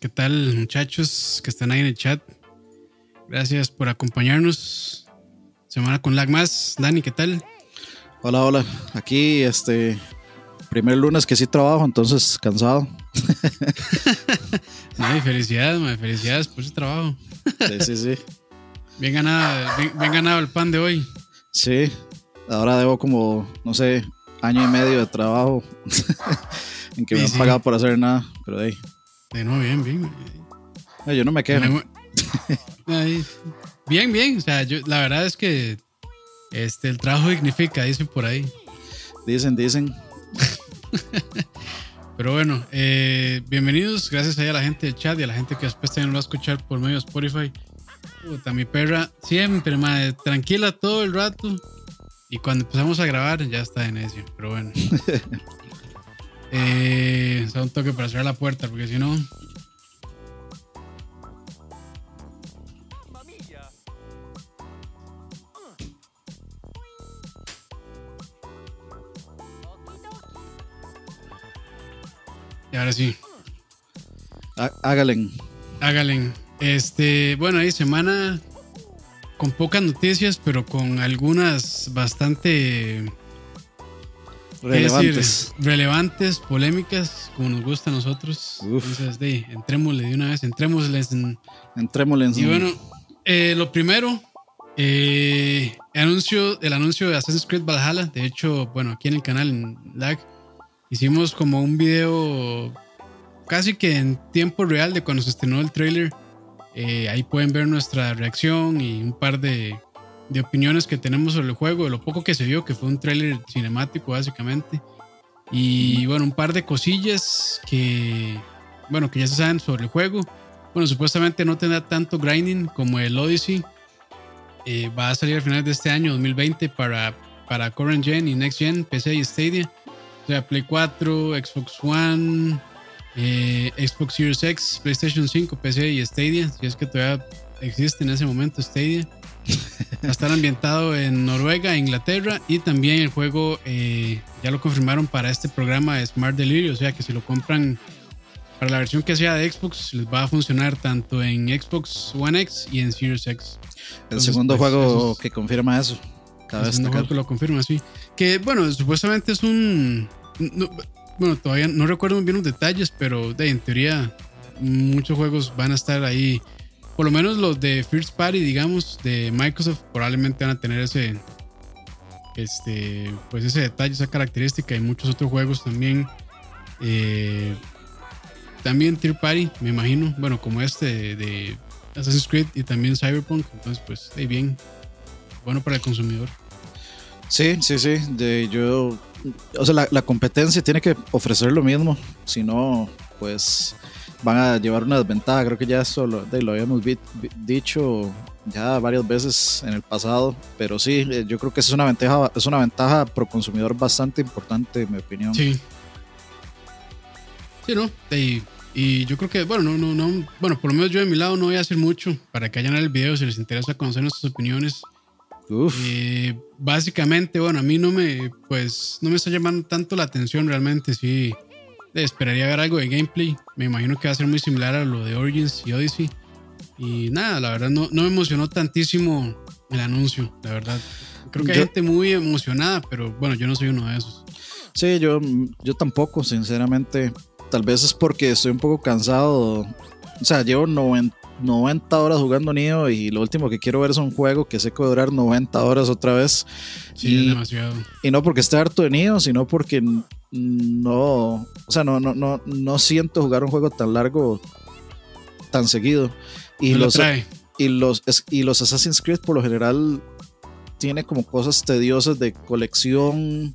¿Qué tal, muchachos que están ahí en el chat? Gracias por acompañarnos. Semana con lag más. Dani, ¿qué tal? Hola, hola. Aquí, este, primer lunes que sí trabajo, entonces cansado. no, felicidades, felicidades por ese trabajo. sí, sí, sí. Bien ganado, bien, ganado el pan de hoy. Sí, ahora debo como, no sé, año y medio de trabajo en que me han pagado por hacer nada, pero de ahí. De no, bien, bien. yo no me quedo. bien, bien. O sea, yo, la verdad es que este, el trabajo dignifica, dicen por ahí. Dicen, dicen. Pero bueno, eh, bienvenidos. Gracias a la gente del chat y a la gente que después también lo va a escuchar por medio de Spotify. Puta, mi perra siempre, madre, tranquila todo el rato. Y cuando empezamos a grabar, ya está en eso. Pero bueno. eh, un toque para cerrar la puerta, porque si no. Y ahora sí. Hágalen. Hágalen. Este, bueno, hay semana con pocas noticias, pero con algunas bastante relevantes. relevantes, polémicas, como nos gusta a nosotros. Entonces, de, entrémosle de una vez, entrémosle en. Entrémosle en. Y bueno, eh, lo primero, eh, anuncio, el anuncio de Assassin's Creed Valhalla. De hecho, bueno, aquí en el canal, en Lag, hicimos como un video casi que en tiempo real de cuando se estrenó el trailer eh, ahí pueden ver nuestra reacción y un par de, de, opiniones que tenemos sobre el juego, de lo poco que se vio, que fue un tráiler cinemático básicamente. Y bueno, un par de cosillas que, bueno, que ya se saben sobre el juego. Bueno, supuestamente no tendrá tanto grinding como el Odyssey. Eh, va a salir al final de este año, 2020, para, para Current Gen y Next Gen, PC y Stadia. O sea, Play 4, Xbox One, eh, Xbox Series X, PlayStation 5, PC y Stadia, si es que todavía existe en ese momento Stadia. Va a estar ambientado en Noruega, Inglaterra y también el juego eh, ya lo confirmaron para este programa Smart Delivery, o sea que si lo compran para la versión que sea de Xbox les va a funcionar tanto en Xbox One X y en Series X. El segundo pues, juego que confirma eso. Cada el segundo juego que lo confirma, sí. Que bueno, supuestamente es un bueno, todavía no recuerdo muy bien los detalles, pero de, en teoría muchos juegos van a estar ahí. Por lo menos los de First Party, digamos, de Microsoft, probablemente van a tener ese, este, pues ese detalle, esa característica. Y muchos otros juegos también. Eh, también Tier Party, me imagino. Bueno, como este de, Assassin's Creed y también Cyberpunk. Entonces, pues, de bien. Bueno para el consumidor. Sí, sí, sí. De, yo o sea, la, competencia tiene que ofrecer lo mismo, si no, pues van a llevar una desventaja. Creo que ya eso lo, lo habíamos dicho ya varias veces en el pasado, pero sí, eh, yo creo que es una ventaja, es una ventaja pro consumidor bastante importante, en mi opinión. Sí. Sí, ¿no? Y, y, yo creo que, bueno, no, no, no, bueno, por lo menos yo de mi lado no voy a hacer mucho para que hayan el video si les interesa conocer nuestras opiniones. Eh, básicamente, bueno, a mí no me, pues, no me está llamando tanto la atención realmente. Sí, esperaría ver algo de gameplay. Me imagino que va a ser muy similar a lo de Origins y Odyssey. Y nada, la verdad no, no me emocionó tantísimo el anuncio, la verdad. Creo que hay gente muy emocionada, pero bueno, yo no soy uno de esos. Sí, yo, yo tampoco, sinceramente. Tal vez es porque estoy un poco cansado. O sea, llevo 90, 90 horas jugando Nio y lo último que quiero ver es un juego que sé que va a durar 90 horas otra vez. Sí, y, demasiado. Y no porque esté harto de Nio, sino porque no, o sea, no, no, no, no siento jugar un juego tan largo tan seguido. Y los, y los y los Assassin's Creed por lo general tiene como cosas tediosas de colección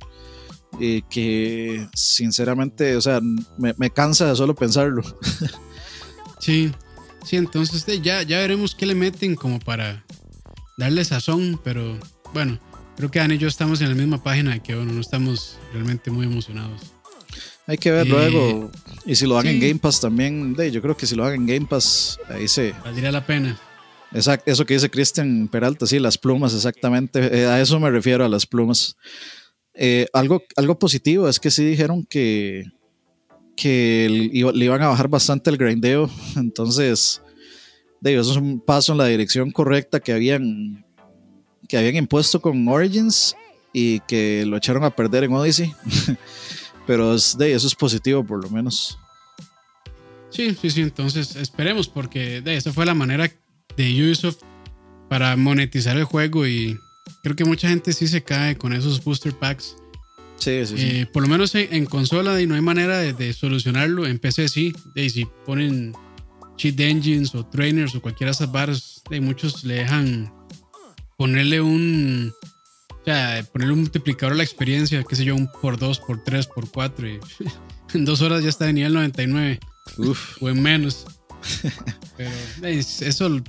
eh, que sinceramente, o sea, me, me cansa de solo pensarlo. Sí, Sí, entonces ya, ya veremos qué le meten como para darle sazón, pero bueno, creo que Dani y yo estamos en la misma página de que bueno, no estamos realmente muy emocionados. Hay que ver luego. Y si lo hagan en Game Pass también, yo creo que si lo hagan en Game Pass, ahí se. Valdría la pena. Exacto, eso que dice Cristian Peralta, sí, las plumas, exactamente. Eh, a eso me refiero, a las plumas. Eh, algo, algo positivo es que sí dijeron que, que le iban a bajar bastante el grindeo. Entonces, de eso es un paso en la dirección correcta que habían, que habían impuesto con Origins y que lo echaron a perder en Odyssey. Pero de eso es positivo, por lo menos. Sí, sí, sí. Entonces esperemos, porque de esa fue la manera de Ubisoft para monetizar el juego y creo que mucha gente sí se cae con esos booster packs. Sí, sí, sí. Eh, por lo menos en, consola y no hay manera de, solucionarlo. En PC sí. De, si ponen cheat engines o trainers o cualquiera de esas barras, de muchos le dejan ponerle un. O sea, ponerle un multiplicador a la experiencia, qué sé yo, un por dos, por tres, por cuatro. Y en dos horas ya está de nivel 99. Uf. O en menos. Pero eso,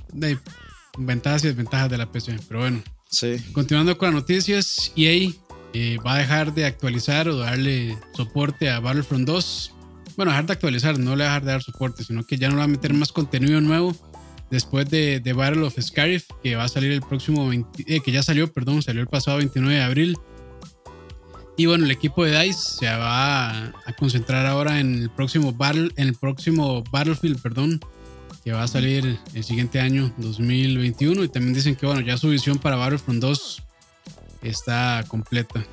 ventajas y desventajas de la PC. Pero bueno. Sí. Continuando con las noticias, EA eh, va a dejar de actualizar o darle soporte a Battlefront 2. Bueno, dejar de actualizar, no le va a dejar de dar soporte, sino que ya no va a meter más contenido nuevo después de, de Battle of Scarif, que va a salir el próximo eh, que ya salió, perdón, salió el pasado 29 de abril. Y bueno, el equipo de DICE se va a, concentrar ahora en el próximo Battle, en el próximo Battlefield, perdón, que va a salir el siguiente año, 2021. Y también dicen que bueno, ya su visión para Battlefront 2 está completa.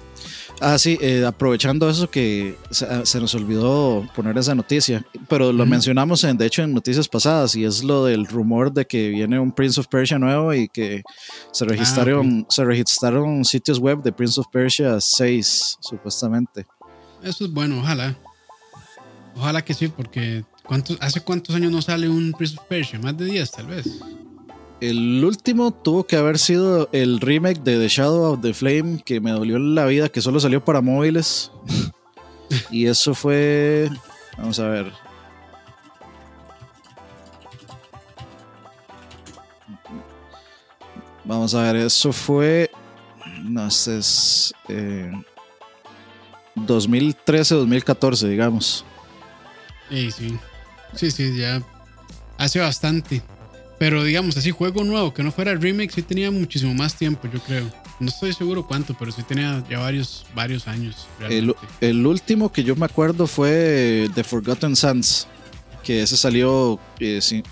Ah, sí, eh, aprovechando eso que se, nos olvidó poner esa noticia, pero lo mencionamos en, de hecho en noticias pasadas y es lo del rumor de que viene un Prince of Persia nuevo y que se ah, registraron, se registraron sitios web de Prince of Persia 6, supuestamente. Eso es bueno, ojalá. Ojalá que sí, porque ¿cuántos, ¿hace cuántos años no sale un Prince of Persia? Más de 10 tal vez. El último tuvo que haber sido el remake de The Shadow of the Flame, que me dolió la vida, que solo salió para móviles. y eso fue. Vamos a ver. Vamos a ver, eso fue. No sé, es. 2013-2014, eh, digamos. Sí, sí. Sí, sí, ya. Hace bastante. Pero digamos, así juego nuevo, que no fuera el remake, sí tenía muchísimo más tiempo, yo creo. No estoy seguro cuánto, pero sí tenía ya varios, varios años. El, último que yo me acuerdo fue The Forgotten Sands, que ese salió eh, sí,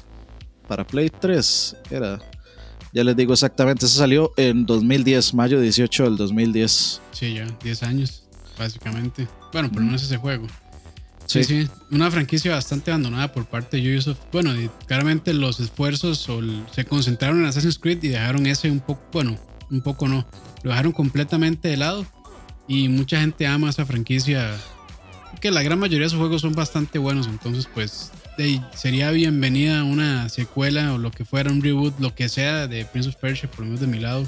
para Play 3, era. Ya les digo exactamente, ese salió en 2010, mayo 18 del 2010. Sí, ya, 10 años, básicamente. Bueno, por lo menos ese juego. Sí, sí, una franquicia bastante abandonada por parte de Ubisoft. Bueno, claramente los esfuerzos se concentraron en Assassin's Creed y dejaron ese un poco, bueno, un poco no, lo dejaron completamente de lado y mucha gente ama esa franquicia. Que la gran mayoría de sus juegos son bastante buenos, entonces pues sería bienvenida una secuela o lo que fuera, un reboot, lo que sea de Prince of Persia, por lo menos de mi lado.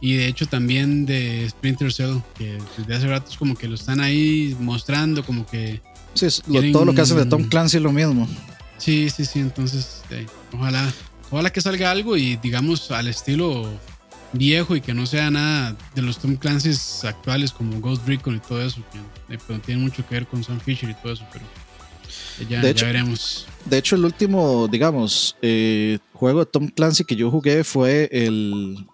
Y de hecho también de Splinter Cell, que desde hace rato es como que lo están ahí mostrando, como que Sí, todo lo que hace de Tom Clancy es lo mismo. Sí, sí, sí. Entonces, ojalá, ojalá que salga algo y digamos al estilo viejo y que no sea nada de los Tom Clancy's actuales como Ghost Recon y todo eso, que eh, tiene mucho que ver con Sam Fisher y todo eso, pero ya, veremos. De hecho, el último, digamos, eh, juego de Tom Clancy que yo jugué fue el.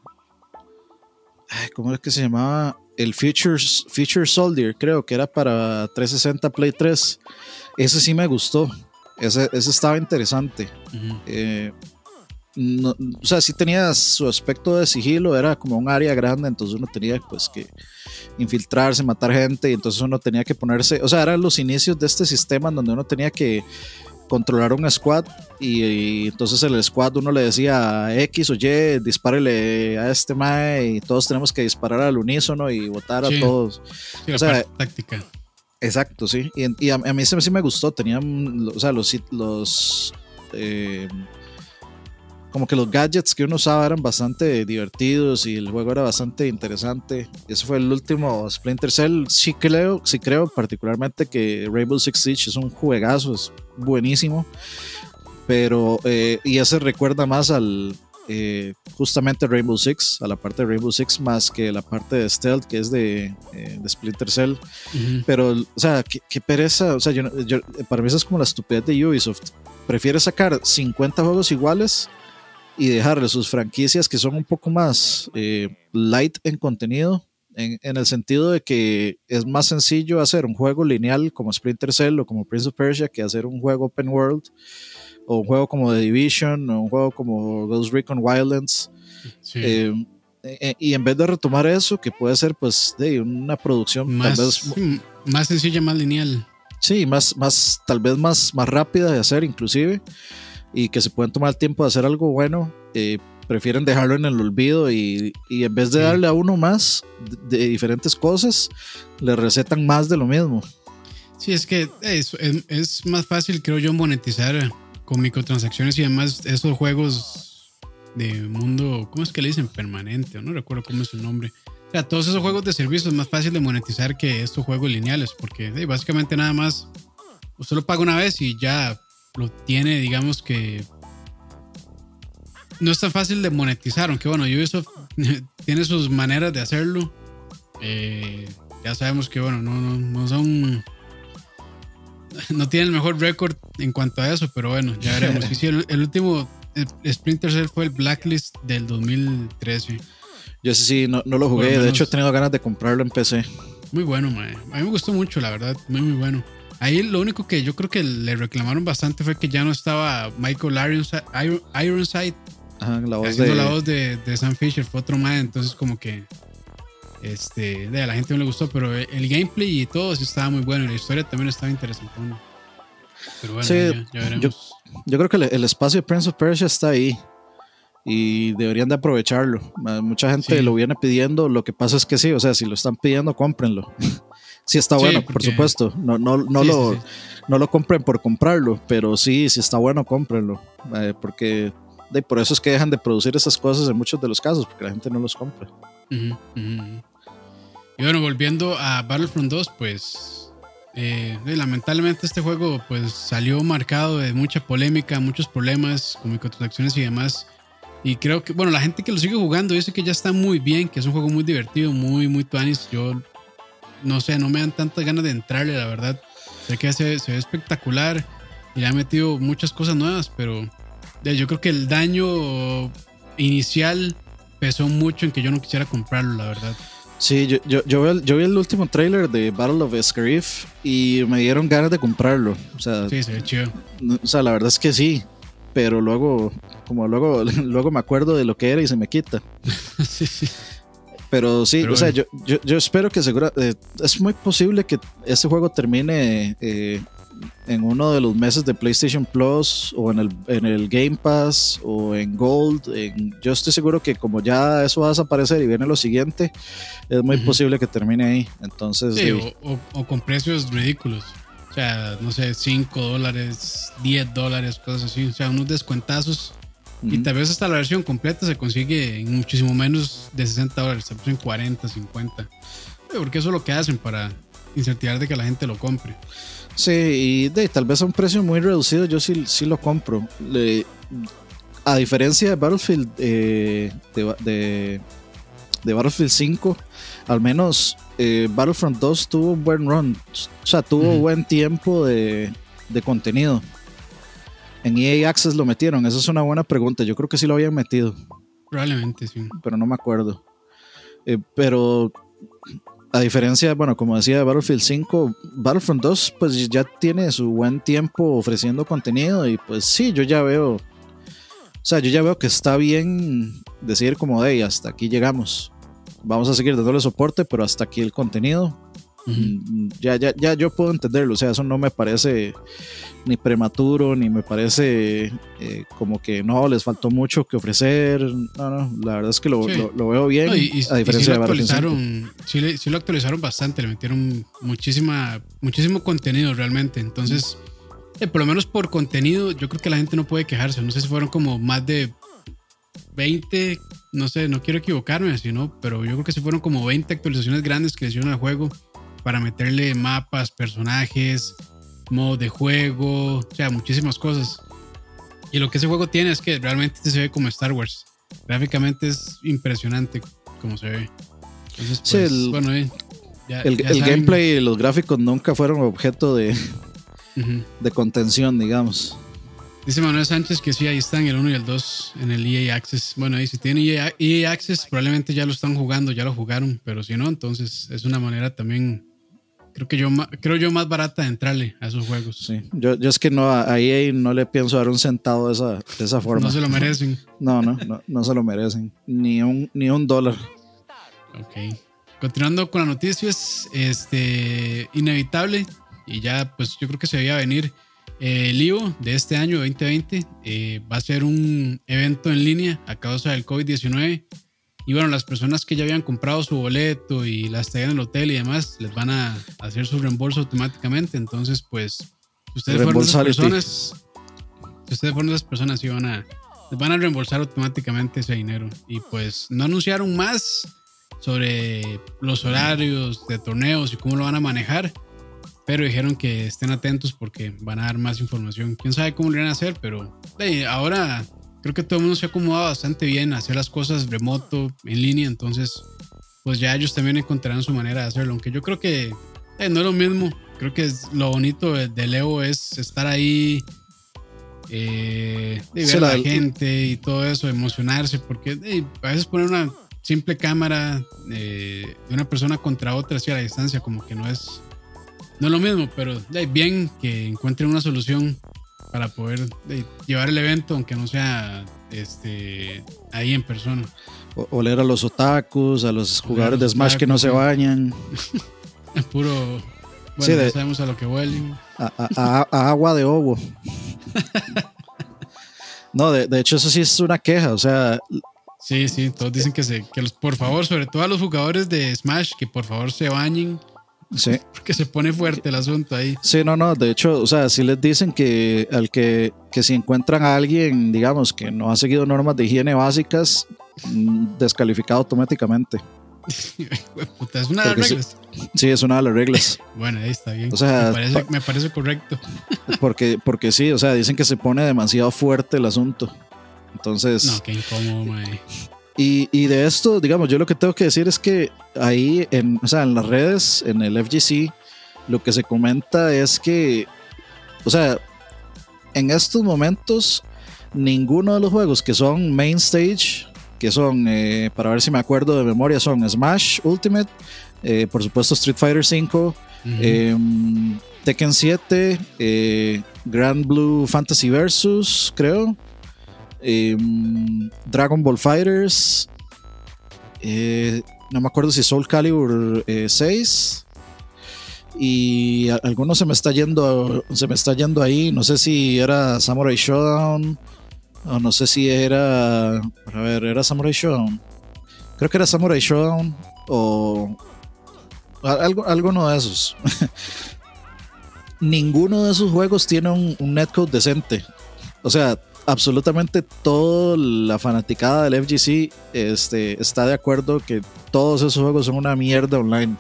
¿Cómo es que se llamaba? El Future, Soldier, creo que era para 360 Play 3. Ese sí me gustó. Ese, estaba interesante. Eh, o sea, sí tenía su aspecto de sigilo, era como un área grande, entonces uno tenía pues que infiltrarse, matar gente, y entonces uno tenía que ponerse, o sea, eran los inicios de este sistema donde uno tenía que controlar un squad y, entonces el squad uno le decía X o Y, dispárele a este mae y todos tenemos que disparar al unísono y votar a todos. o sea, táctica. Exacto, sí. Y, a, mí sí, me gustó. Tenían, o sea, los, los eh, como que los gadgets que uno usaba eran bastante divertidos y el juego era bastante interesante. Ese fue el último Splinter Cell. Sí creo, sí creo particularmente que Rainbow Six Siege es un juegazo, es buenísimo. Pero, eh, y ese recuerda más al, eh, justamente Rainbow Six, a la parte de Rainbow Six, más que la parte de Stealth, que es de, eh, Splinter Cell. Pero, o sea, qué, pereza, o sea, yo, para mí eso es como la estupidez de Ubisoft. Prefiere sacar 50 juegos iguales y dejarle sus franquicias que son un poco más light en contenido en, el sentido de que es más sencillo hacer un juego lineal como Splinter Cell o como Prince of Persia que hacer un juego open world o un juego como The Division o un juego como Ghost Recon Wildlands. Eh, eh, y en vez de retomar eso, que puede ser pues de una producción más, más sencilla, más lineal. Sí, más, más, tal vez más, más rápida de hacer inclusive y que se pueden tomar el tiempo de hacer algo bueno, eh, prefieren dejarlo en el olvido y, y en vez de darle a uno más de, diferentes cosas, le recetan más de lo mismo. Sí, es que es, es, más fácil, creo yo, monetizar con microtransacciones y además esos juegos de mundo, ¿cómo es que le dicen? Permanente, no recuerdo cómo es el nombre. O sea, todos esos juegos de servicio es más fácil de monetizar que estos juegos lineales, porque básicamente nada más usted lo paga una vez y ya lo tiene, digamos que no es tan fácil de monetizar, aunque bueno, Ubisoft tiene sus maneras de hacerlo. Eh, ya sabemos que bueno, no, no, son no tienen el mejor récord en cuanto a eso, pero bueno, ya veremos. sí, el, último Splinter Cell fue el Blacklist del 2013. Yo sé sí, no, lo jugué. de hecho, he tenido ganas de comprarlo en PC. Muy bueno, A mí me gustó mucho, la verdad. Muy, muy bueno. Ahí lo único que yo creo que le reclamaron bastante fue que ya no estaba Michael Ironside, la voz haciendo de... la voz de, Sam Fisher, fue otro más, entonces como que este, a la gente no le gustó, pero el gameplay y todo sí estaba muy bueno y la historia también estaba interesante. Pero bueno, ya, veremos. Yo, creo que el, espacio de Prince of Persia está ahí y deberían de aprovecharlo. Mucha gente lo viene pidiendo, lo que pasa es que sí, o sea, si lo están pidiendo, cómprenlo. Sí está bueno, por supuesto. No, no, no, lo, no lo compren por comprarlo, pero sí, si está bueno, cómprenlo. Eh, porque de, por eso es que dejan de producir esas cosas en muchos de los casos, porque la gente no los compra. Y bueno, volviendo a Battlefront 2, pues eh, lamentablemente este juego pues salió marcado de mucha polémica, muchos problemas con microtransacciones y demás. Y creo que, bueno, la gente que lo sigue jugando dice que ya está muy bien, que es un juego muy divertido, muy, muy tuanis. Yo no sé, no me dan tantas ganas de entrarle, la verdad. Sé que se, se ve espectacular y le ha metido muchas cosas nuevas, pero yo creo que el daño inicial pesó mucho en que yo no quisiera comprarlo, la verdad. Sí, yo, yo, yo, vi, el, último trailer de Battle of Scarif y me dieron ganas de comprarlo. O sea, sí, se ve chido. O sea, la verdad es que sí, pero luego, como luego, luego me acuerdo de lo que era y se me quita. sí, sí. Pero sí, o sea, yo, yo, espero que segura, eh, es muy posible que ese juego termine eh, en uno de los meses de PlayStation Plus o en el, en el Game Pass o en Gold. yo estoy seguro que como ya eso va a desaparecer y viene lo siguiente, es muy posible que termine ahí. Entonces, sí, o, con precios ridículos. O sea, no sé, 5 dólares, 10 dólares, cosas así. O sea, unos descuentazos y tal vez hasta la versión completa se consigue en muchísimo menos de 60 dólares, tal vez en 40, 50. Porque eso es lo que hacen para incentivar de que la gente lo compre. Sí, y de, tal vez a un precio muy reducido yo sí, sí lo compro. a diferencia de Battlefield, eh, de, de, Battlefield 5, al menos eh, Battlefront 2 tuvo un buen run. O sea, tuvo buen tiempo de, de contenido. En EA Access lo metieron, esa es una buena pregunta. Yo creo que sí lo habían metido. Probablemente, sí. Pero no me acuerdo. Eh, pero a diferencia, bueno, como decía de Battlefield 5, Battlefront 2 pues ya tiene su buen tiempo ofreciendo contenido y pues sí, yo ya veo, o sea, yo ya veo que está bien decir como de hasta aquí llegamos. Vamos a seguir dándole soporte, pero hasta aquí el contenido. Mm, ya, ya, ya yo puedo entenderlo, o sea, eso no me parece ni prematuro, ni me parece eh, como que no, les faltó mucho que ofrecer. No, no, la verdad es que lo, lo, veo bien. a diferencia lo actualizaron, sí, sí, lo actualizaron bastante, le metieron muchísima, muchísimo contenido realmente. Entonces, eh, por lo menos por contenido, yo creo que la gente no puede quejarse. No sé si fueron como más de 20, no sé, no quiero equivocarme, sino, pero yo creo que sí fueron como 20 actualizaciones grandes que hicieron al juego para meterle mapas, personajes, modo de juego, o sea, muchísimas cosas. Y lo que ese juego tiene es que realmente se ve como Star Wars. Gráficamente es impresionante como se ve. Entonces, sí, pues, el, bueno, eh, el, gameplay y los gráficos nunca fueron objeto de, de contención, digamos. Dice Manuel Sánchez que sí, ahí están el 1 y el 2 en el EA Access. Bueno, y si tienen EA, EA, Access, probablemente ya lo están jugando, ya lo jugaron, pero si no, entonces es una manera también, creo que yo, creo yo más barata de entrarle a esos juegos. Sí, yo, yo es que no, a EA no le pienso dar un centavo de esa, de esa forma. No se lo merecen. No, no, no, no se lo merecen. Ni un, ni un dólar. Ok. Continuando con las noticias, este, inevitable, y ya pues yo creo que se debía venir el IVO de este año 2020 eh, va a ser un evento en línea a causa del COVID-19. Y bueno, las personas que ya habían comprado su boleto y la estadía en el hotel y demás, les van a hacer su reembolso automáticamente. Entonces, pues, si ustedes fueron esas personas, si ustedes fueron esas personas, van a, les van a reembolsar automáticamente ese dinero. Y pues, no anunciaron más sobre los horarios de torneos y cómo lo van a manejar pero dijeron que estén atentos porque van a dar más información. Quién sabe cómo lo van a hacer, pero ahora creo que todo el mundo se ha acomodado bastante bien a hacer las cosas remoto, en línea, entonces pues ya ellos también encontrarán su manera de hacerlo, aunque yo creo que no es lo mismo, creo que lo bonito de, Leo es estar ahí, eh, ver a la, gente y todo eso, emocionarse, porque a veces poner una simple cámara eh, de una persona contra otra así a la distancia como que no es no es lo mismo, pero bien que encuentren una solución para poder llevar el evento, aunque no sea este, ahí en persona. O, oler a los otakus, a los jugadores de Smash que no se bañan. Puro. Bueno, sí, sabemos a lo que huelen. A, agua de ovo. no, de, hecho, eso sí es una queja. O sea. Sí, sí, todos dicen que, se, que los, por favor, sobre todo a los jugadores de Smash, que por favor se bañen Sí. Porque se pone fuerte el asunto ahí. Sí, no, no. De hecho, o sea, si les dicen que al que, que si encuentran a alguien, digamos, que no ha seguido normas de higiene básicas, mm, descalificado automáticamente. es una de las reglas. Sí, es una de las reglas. bueno, ahí está bien. O sea, me parece, correcto. porque, porque sí, o sea, dicen que se pone demasiado fuerte el asunto. Entonces. No, qué incómodo, mae. Y, de esto, digamos, yo lo que tengo que decir es que ahí, en, o sea, en las redes, en el FGC, lo que se comenta es que, o sea, en estos momentos, ninguno de los juegos que son main stage, que son, eh, para ver si me acuerdo de memoria, son Smash Ultimate, eh, por supuesto Street Fighter V, em, Tekken 7, eh, Grand Blue Fantasy Versus, creo. Em, Dragon Ball Fighters, eh, no me acuerdo si Soul Calibur 6 eh, y alguno se me está yendo se me está yendo ahí. No sé si era Samurai Showdown o no sé si era a ver era Samurai Showdown creo que era Samurai Showdown o algo, alguno de esos. Ninguno de esos juegos tiene un, un netcode decente. O sea absolutamente toda la fanaticada del FGC este, está de acuerdo que todos esos juegos son una mierda online.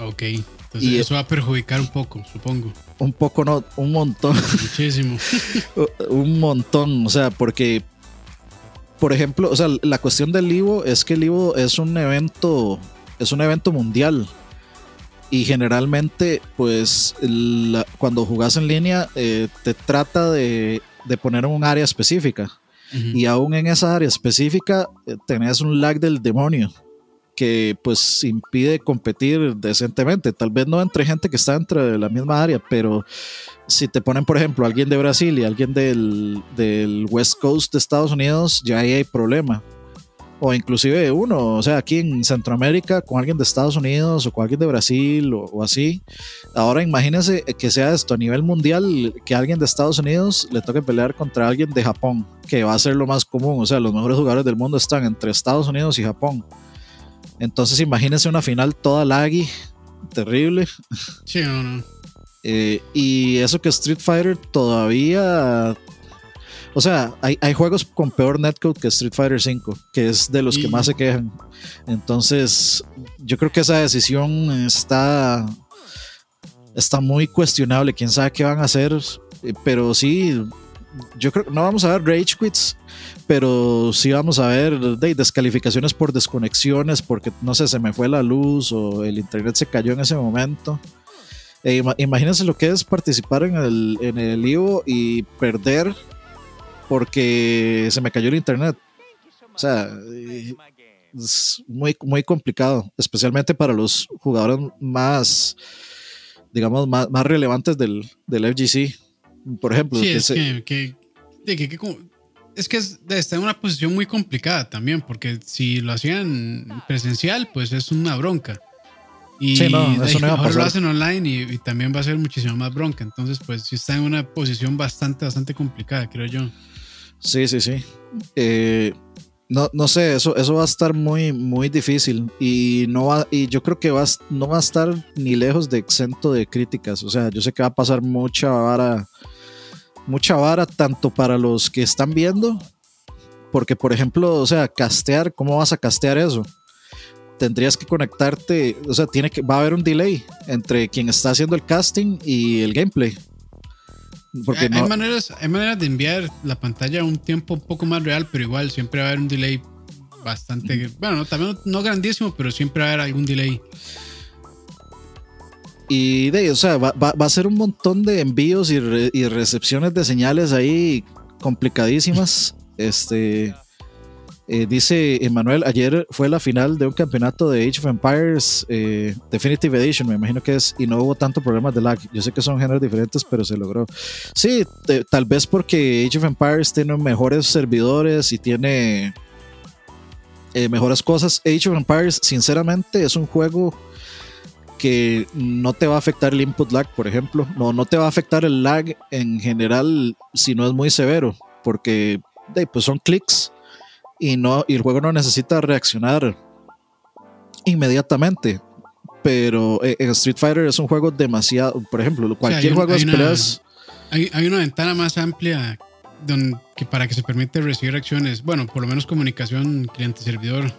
Ok, entonces y eso va a perjudicar un poco, supongo. Un poco, no, un montón. Muchísimo. un montón, o sea, porque, por ejemplo, o sea, la cuestión del Ivo es que el Ivo es un evento, es un evento mundial. Y generalmente, pues, cuando jugás en línea, eh, te trata de de poner un área específica. Y aún en esa área específica eh, tenés un lag del demonio que pues impide competir decentemente. Tal vez no entre gente que está entre la misma área, pero si te ponen, por ejemplo, alguien de Brasil y alguien del, del West Coast de Estados Unidos, ya ahí hay problema o inclusive uno, o sea, aquí en Centroamérica con alguien de Estados Unidos o con alguien de Brasil o, así. Ahora imagínense que sea esto a nivel mundial, que alguien de Estados Unidos le toque pelear contra alguien de Japón, que va a ser lo más común, o sea, los mejores jugadores del mundo están entre Estados Unidos y Japón. Entonces imagínense una final toda laggy, terrible. Sí, no, no. Eh, y eso que Street Fighter todavía o sea, hay, juegos con peor netcode que Street Fighter V, que es de los que más se quejan. Entonces, yo creo que esa decisión está, está muy cuestionable. Quién sabe qué van a hacer. Eh, pero sí, yo creo que no vamos a ver rage quits, pero sí vamos a ver descalificaciones por desconexiones, porque no sé, se me fue la luz o el internet se cayó en ese momento. E imagínense lo que es participar en el, en el IVO y perder porque se me cayó el internet. O sea, es muy, muy complicado, especialmente para los jugadores más, digamos, más, más relevantes del, del FGC. Por ejemplo, sí, es que, es que está en una posición muy complicada también, porque si lo hacían presencial, pues es una bronca. Y sí, no, eso no ahora lo hacen online y, también va a ser muchísimo más bronca. Entonces, pues sí está en una posición bastante, bastante complicada, creo yo. Sí, sí, sí. Eh, no, no sé, eso, eso va a estar muy, muy difícil. Y no va, y yo creo que va, no va a estar ni lejos de exento de críticas. O sea, yo sé que va a pasar mucha vara mucha vara tanto para los que están viendo, porque por ejemplo, o sea, castear, ¿cómo vas a castear eso? Tendrías que conectarte, o sea, tiene que, va a haber un delay entre quien está haciendo el casting y el gameplay. Porque hay, maneras, hay maneras de enviar la pantalla a un tiempo un poco más real, pero igual siempre va a haber un delay bastante, bueno, también no grandísimo, pero siempre va a haber algún delay. Y de, o sea, va, a ser un montón de envíos y, recepciones de señales ahí complicadísimas. Este eh, dice Emanuel, ayer fue la final de un campeonato de Age of Empires eh, Definitive Edition, me imagino que es, y no hubo tanto problemas de lag. Yo sé que son géneros diferentes, pero se logró. Sí, tal vez porque Age of Empires tiene mejores servidores y tiene eh, mejores cosas. Age of Empires, sinceramente, es un juego que no te va a afectar el input lag, por ejemplo. No, no te va a afectar el lag en general si no es muy severo, porque pues son clics y, no, y el juego no necesita reaccionar inmediatamente. Pero eh, en Street Fighter es un juego demasiado, por ejemplo, cualquier juego de peleas. Hay, hay, una ventana más amplia donde, que para que se permite recibir acciones, bueno, por lo menos comunicación cliente-servidor.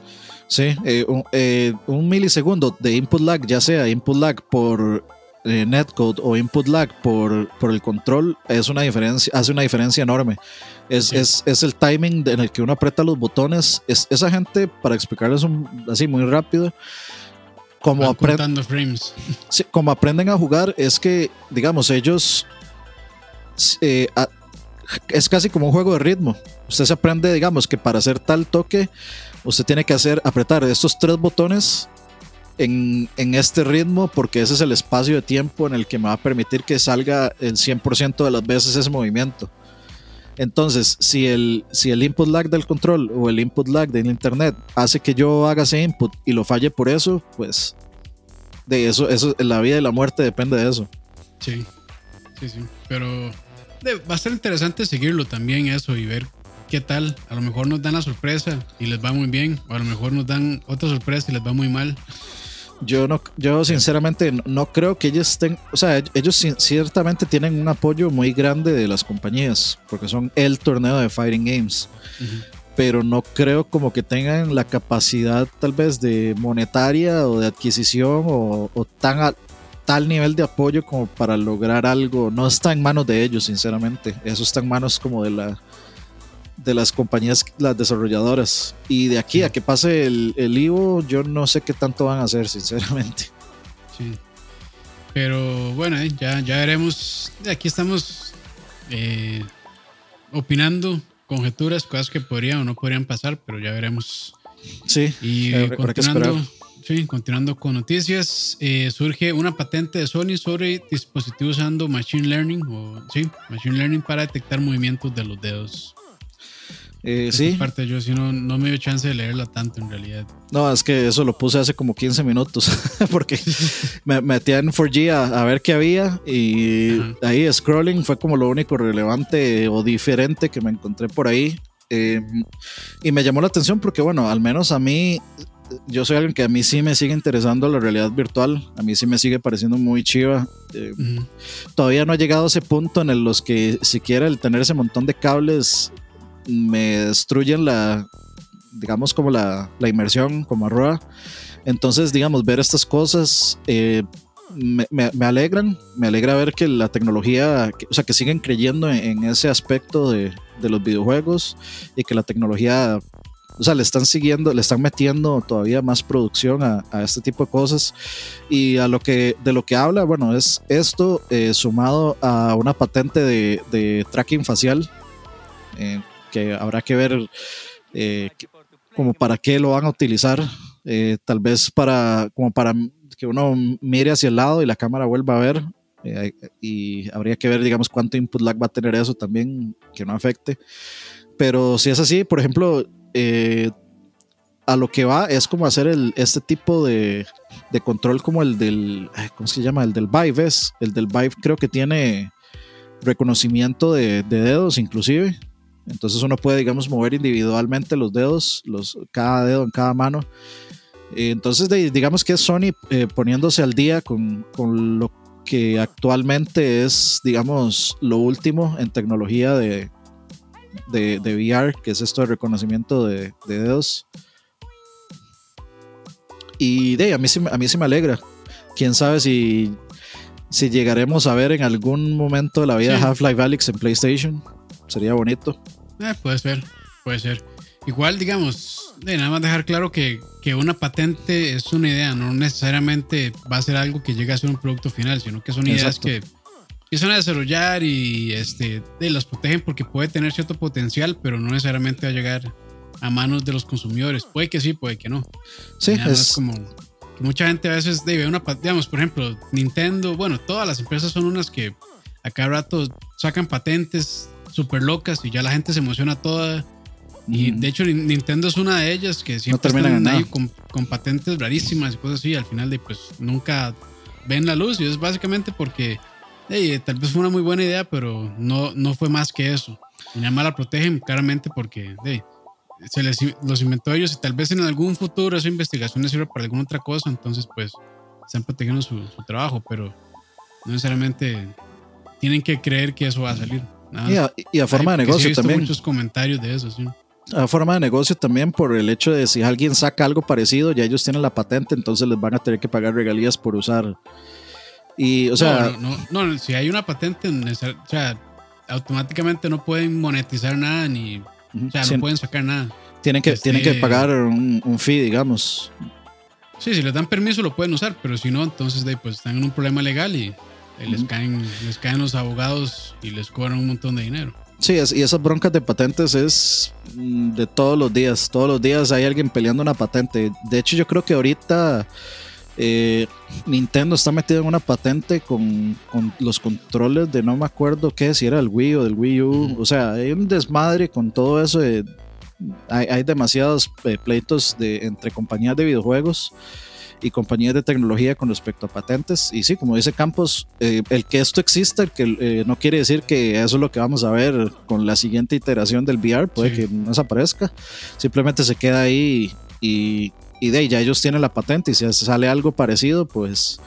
Sí, eh, eh, un, milisegundo de input lag, ya sea input lag por eh, netcode o input lag por, por el control, es una diferencia, hace una diferencia enorme. Es, es, el timing en el que uno aprieta los botones. Es, esa gente, para explicarles así muy rápido, como, frames. como aprenden a jugar, es que, digamos, ellos es casi como un juego de ritmo. Usted se aprende, digamos, que para hacer tal toque usted tiene que hacer, apretar estos tres botones en, este ritmo porque ese es el espacio de tiempo en el que me va a permitir que salga el 100% de las veces ese movimiento. Entonces, si el, si el input lag del control o el input lag del internet hace que yo haga ese input y lo falle por eso, pues de eso, eso la vida y la muerte depende de eso. Sí, sí, sí. Pero va a ser interesante seguirlo también eso y ver qué tal. A lo mejor nos dan la sorpresa y les va muy bien, o a lo mejor nos dan otra sorpresa y les va muy mal. Yo no, yo sinceramente no, creo que ellos estén, o sea, ellos ciertamente tienen un apoyo muy grande de las compañías, porque son el torneo de Fighting Games. Pero no creo como que tengan la capacidad tal vez de monetaria o de adquisición o, tan a, tal nivel de apoyo como para lograr algo. No está en manos de ellos, sinceramente. Eso está en manos como de la de las compañías, las desarrolladoras. Y de aquí a que pase el, el Ivo, yo no sé qué tanto van a hacer, sinceramente. Sí. Pero bueno, eh, ya, ya veremos. Aquí estamos eh, opinando, conjeturas, cosas que podrían o no podrían pasar, pero ya veremos. Sí, y continuando, sí, continuando con noticias, eh, surge una patente de Sony sobre dispositivos usando Machine Learning, o sí, Machine Learning para detectar movimientos de los dedos. Eh, sí. parte yo si no, no me dio chance de leerla tanto en realidad. No, es que eso lo puse hace como 15 minutos porque me metí en 4G a, ver qué había y ahí scrolling fue como lo único relevante o diferente que me encontré por ahí. Em, y me llamó la atención porque, bueno, al menos a mí, yo soy alguien que a mí sí me sigue interesando la realidad virtual, a mí sí me sigue pareciendo muy chiva. Em, todavía no ha llegado a ese punto en el los que siquiera el tener ese montón de cables me destruyen la, digamos, como la, la inmersión como arroba. Entonces, digamos, ver estas cosas eh, me, me, alegran, me alegra ver que la tecnología, o sea, que siguen creyendo en, ese aspecto de, de, los videojuegos y que la tecnología, o sea, le están siguiendo, le están metiendo todavía más producción a, a este tipo de cosas. Y a lo que, de lo que habla, bueno, es esto eh, sumado a una patente de, de tracking facial eh, que habrá que ver eh, como para qué lo van a utilizar, eh, tal vez para, como para que uno mire hacia el lado y la cámara vuelva a ver, y habría que ver, digamos, cuánto input lag va a tener eso también, que no afecte. Pero si es así, por ejemplo, a lo que va es como hacer este tipo de, de control como el del, ¿cómo se llama? El del Vive es, el del Vive creo que tiene reconocimiento de, dedos inclusive. Entonces uno puede, digamos, mover individualmente los dedos, los, cada dedo en cada mano. Entonces, digamos que es Sony eh, poniéndose al día con, con, lo que actualmente es, digamos, lo último en tecnología de, de, de VR, que es esto de reconocimiento de, de dedos. Y de, a, mí, a mí sí me alegra. Quién sabe si, si llegaremos a ver en algún momento de la vida Half-Life Alyx en PlayStation. Sería bonito. Eh, puede ser, puede ser. Igual, digamos, de nada más dejar claro que, que, una patente es una idea, no necesariamente va a ser algo que llegue a ser un producto final, sino que son ideas que, que son a desarrollar y este, de, las protegen porque puede tener cierto potencial, pero no necesariamente va a llegar a manos de los consumidores. Puede que sí, puede que no. Sí, es como mucha gente a veces debe una, digamos, por ejemplo, Nintendo, bueno, todas las empresas son unas que a cada rato sacan patentes súper locas y ya la gente se emociona toda. Y de hecho Nintendo es una de ellas que siempre no están ahí con, con, patentes rarísimas y cosas así. Al final de pues nunca ven la luz y es básicamente porque tal vez fue una muy buena idea, pero no, no fue más que eso. Y nada más la protegen claramente porque se les, los inventó ellos y tal vez en algún futuro esa investigación les sirve para alguna otra cosa, entonces pues están protegiendo su, trabajo, pero no necesariamente tienen que creer que eso va a salir. Y, a, forma de negocio también. muchos comentarios de eso, sí. A forma de negocio también por el hecho de si alguien saca algo parecido, ya ellos tienen la patente, entonces les van a tener que pagar regalías por usar. Y, o sea. No, no, si hay una patente, o sea, automáticamente no pueden monetizar nada ni o sea, no pueden sacar nada. Tienen que, tienen que este, pagar un, fee, digamos. Sí, si les dan permiso lo pueden usar, pero si no, entonces pues están en un problema legal y, les, caen, les caen los abogados y les cobran un montón de dinero. Sí, y esas broncas de patentes es mm, de todos los días. Todos los días hay alguien peleando una patente. De hecho, yo creo que ahorita eh, Nintendo está metido en una patente con, los controles de no me acuerdo qué, si era el Wii o del Wii U. O sea, hay un desmadre con todo eso. hay, demasiados eh, pleitos de, entre compañías de videojuegos y compañías de tecnología con respecto a patentes. Y sí, como dice Campos, eh, el que esto exista, el que no quiere decir que eso es lo que vamos a ver con la siguiente iteración del VR, puede que no desaparezca, simplemente se queda ahí y y de ya ellos tienen la patente y si sale algo parecido, pues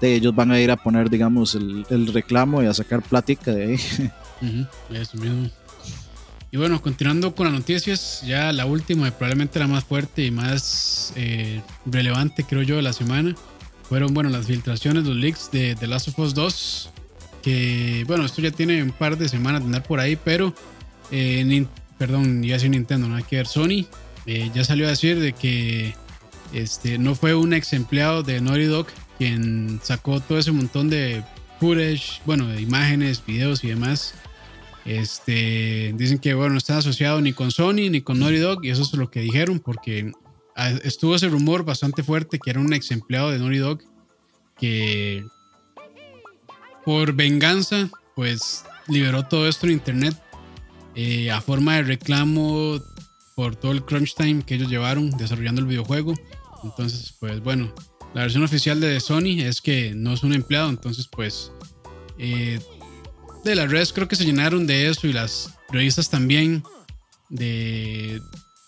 de ellos van a ir a poner, digamos, el, reclamo y a sacar plática de ahí. eso mismo. Y bueno, continuando con las noticias, ya la última y probablemente la más fuerte y más eh, relevante, creo yo, de la semana, fueron, bueno, las filtraciones, los leaks de The Last of Us 2, que, bueno, esto ya tiene un par de semanas de andar por ahí, pero, eh, perdón, ya sin Nintendo, hay que ver, Sony eh, ya salió a decir de que este, no fue un ex empleado de Naughty Dog quien sacó todo ese montón de footage, bueno, de imágenes, videos y demás. Este, dicen que bueno, no está asociado ni con Sony ni con Naughty Dog y eso es lo que dijeron porque ah, estuvo ese rumor bastante fuerte que era un ex empleado de Naughty Dog que por venganza pues liberó todo esto en internet eh, a forma de reclamo por todo el crunch time que ellos llevaron desarrollando el videojuego. Entonces, pues bueno, la versión oficial de Sony es que no es un empleado, entonces pues eh, de las redes creo que se llenaron de eso y las revistas también de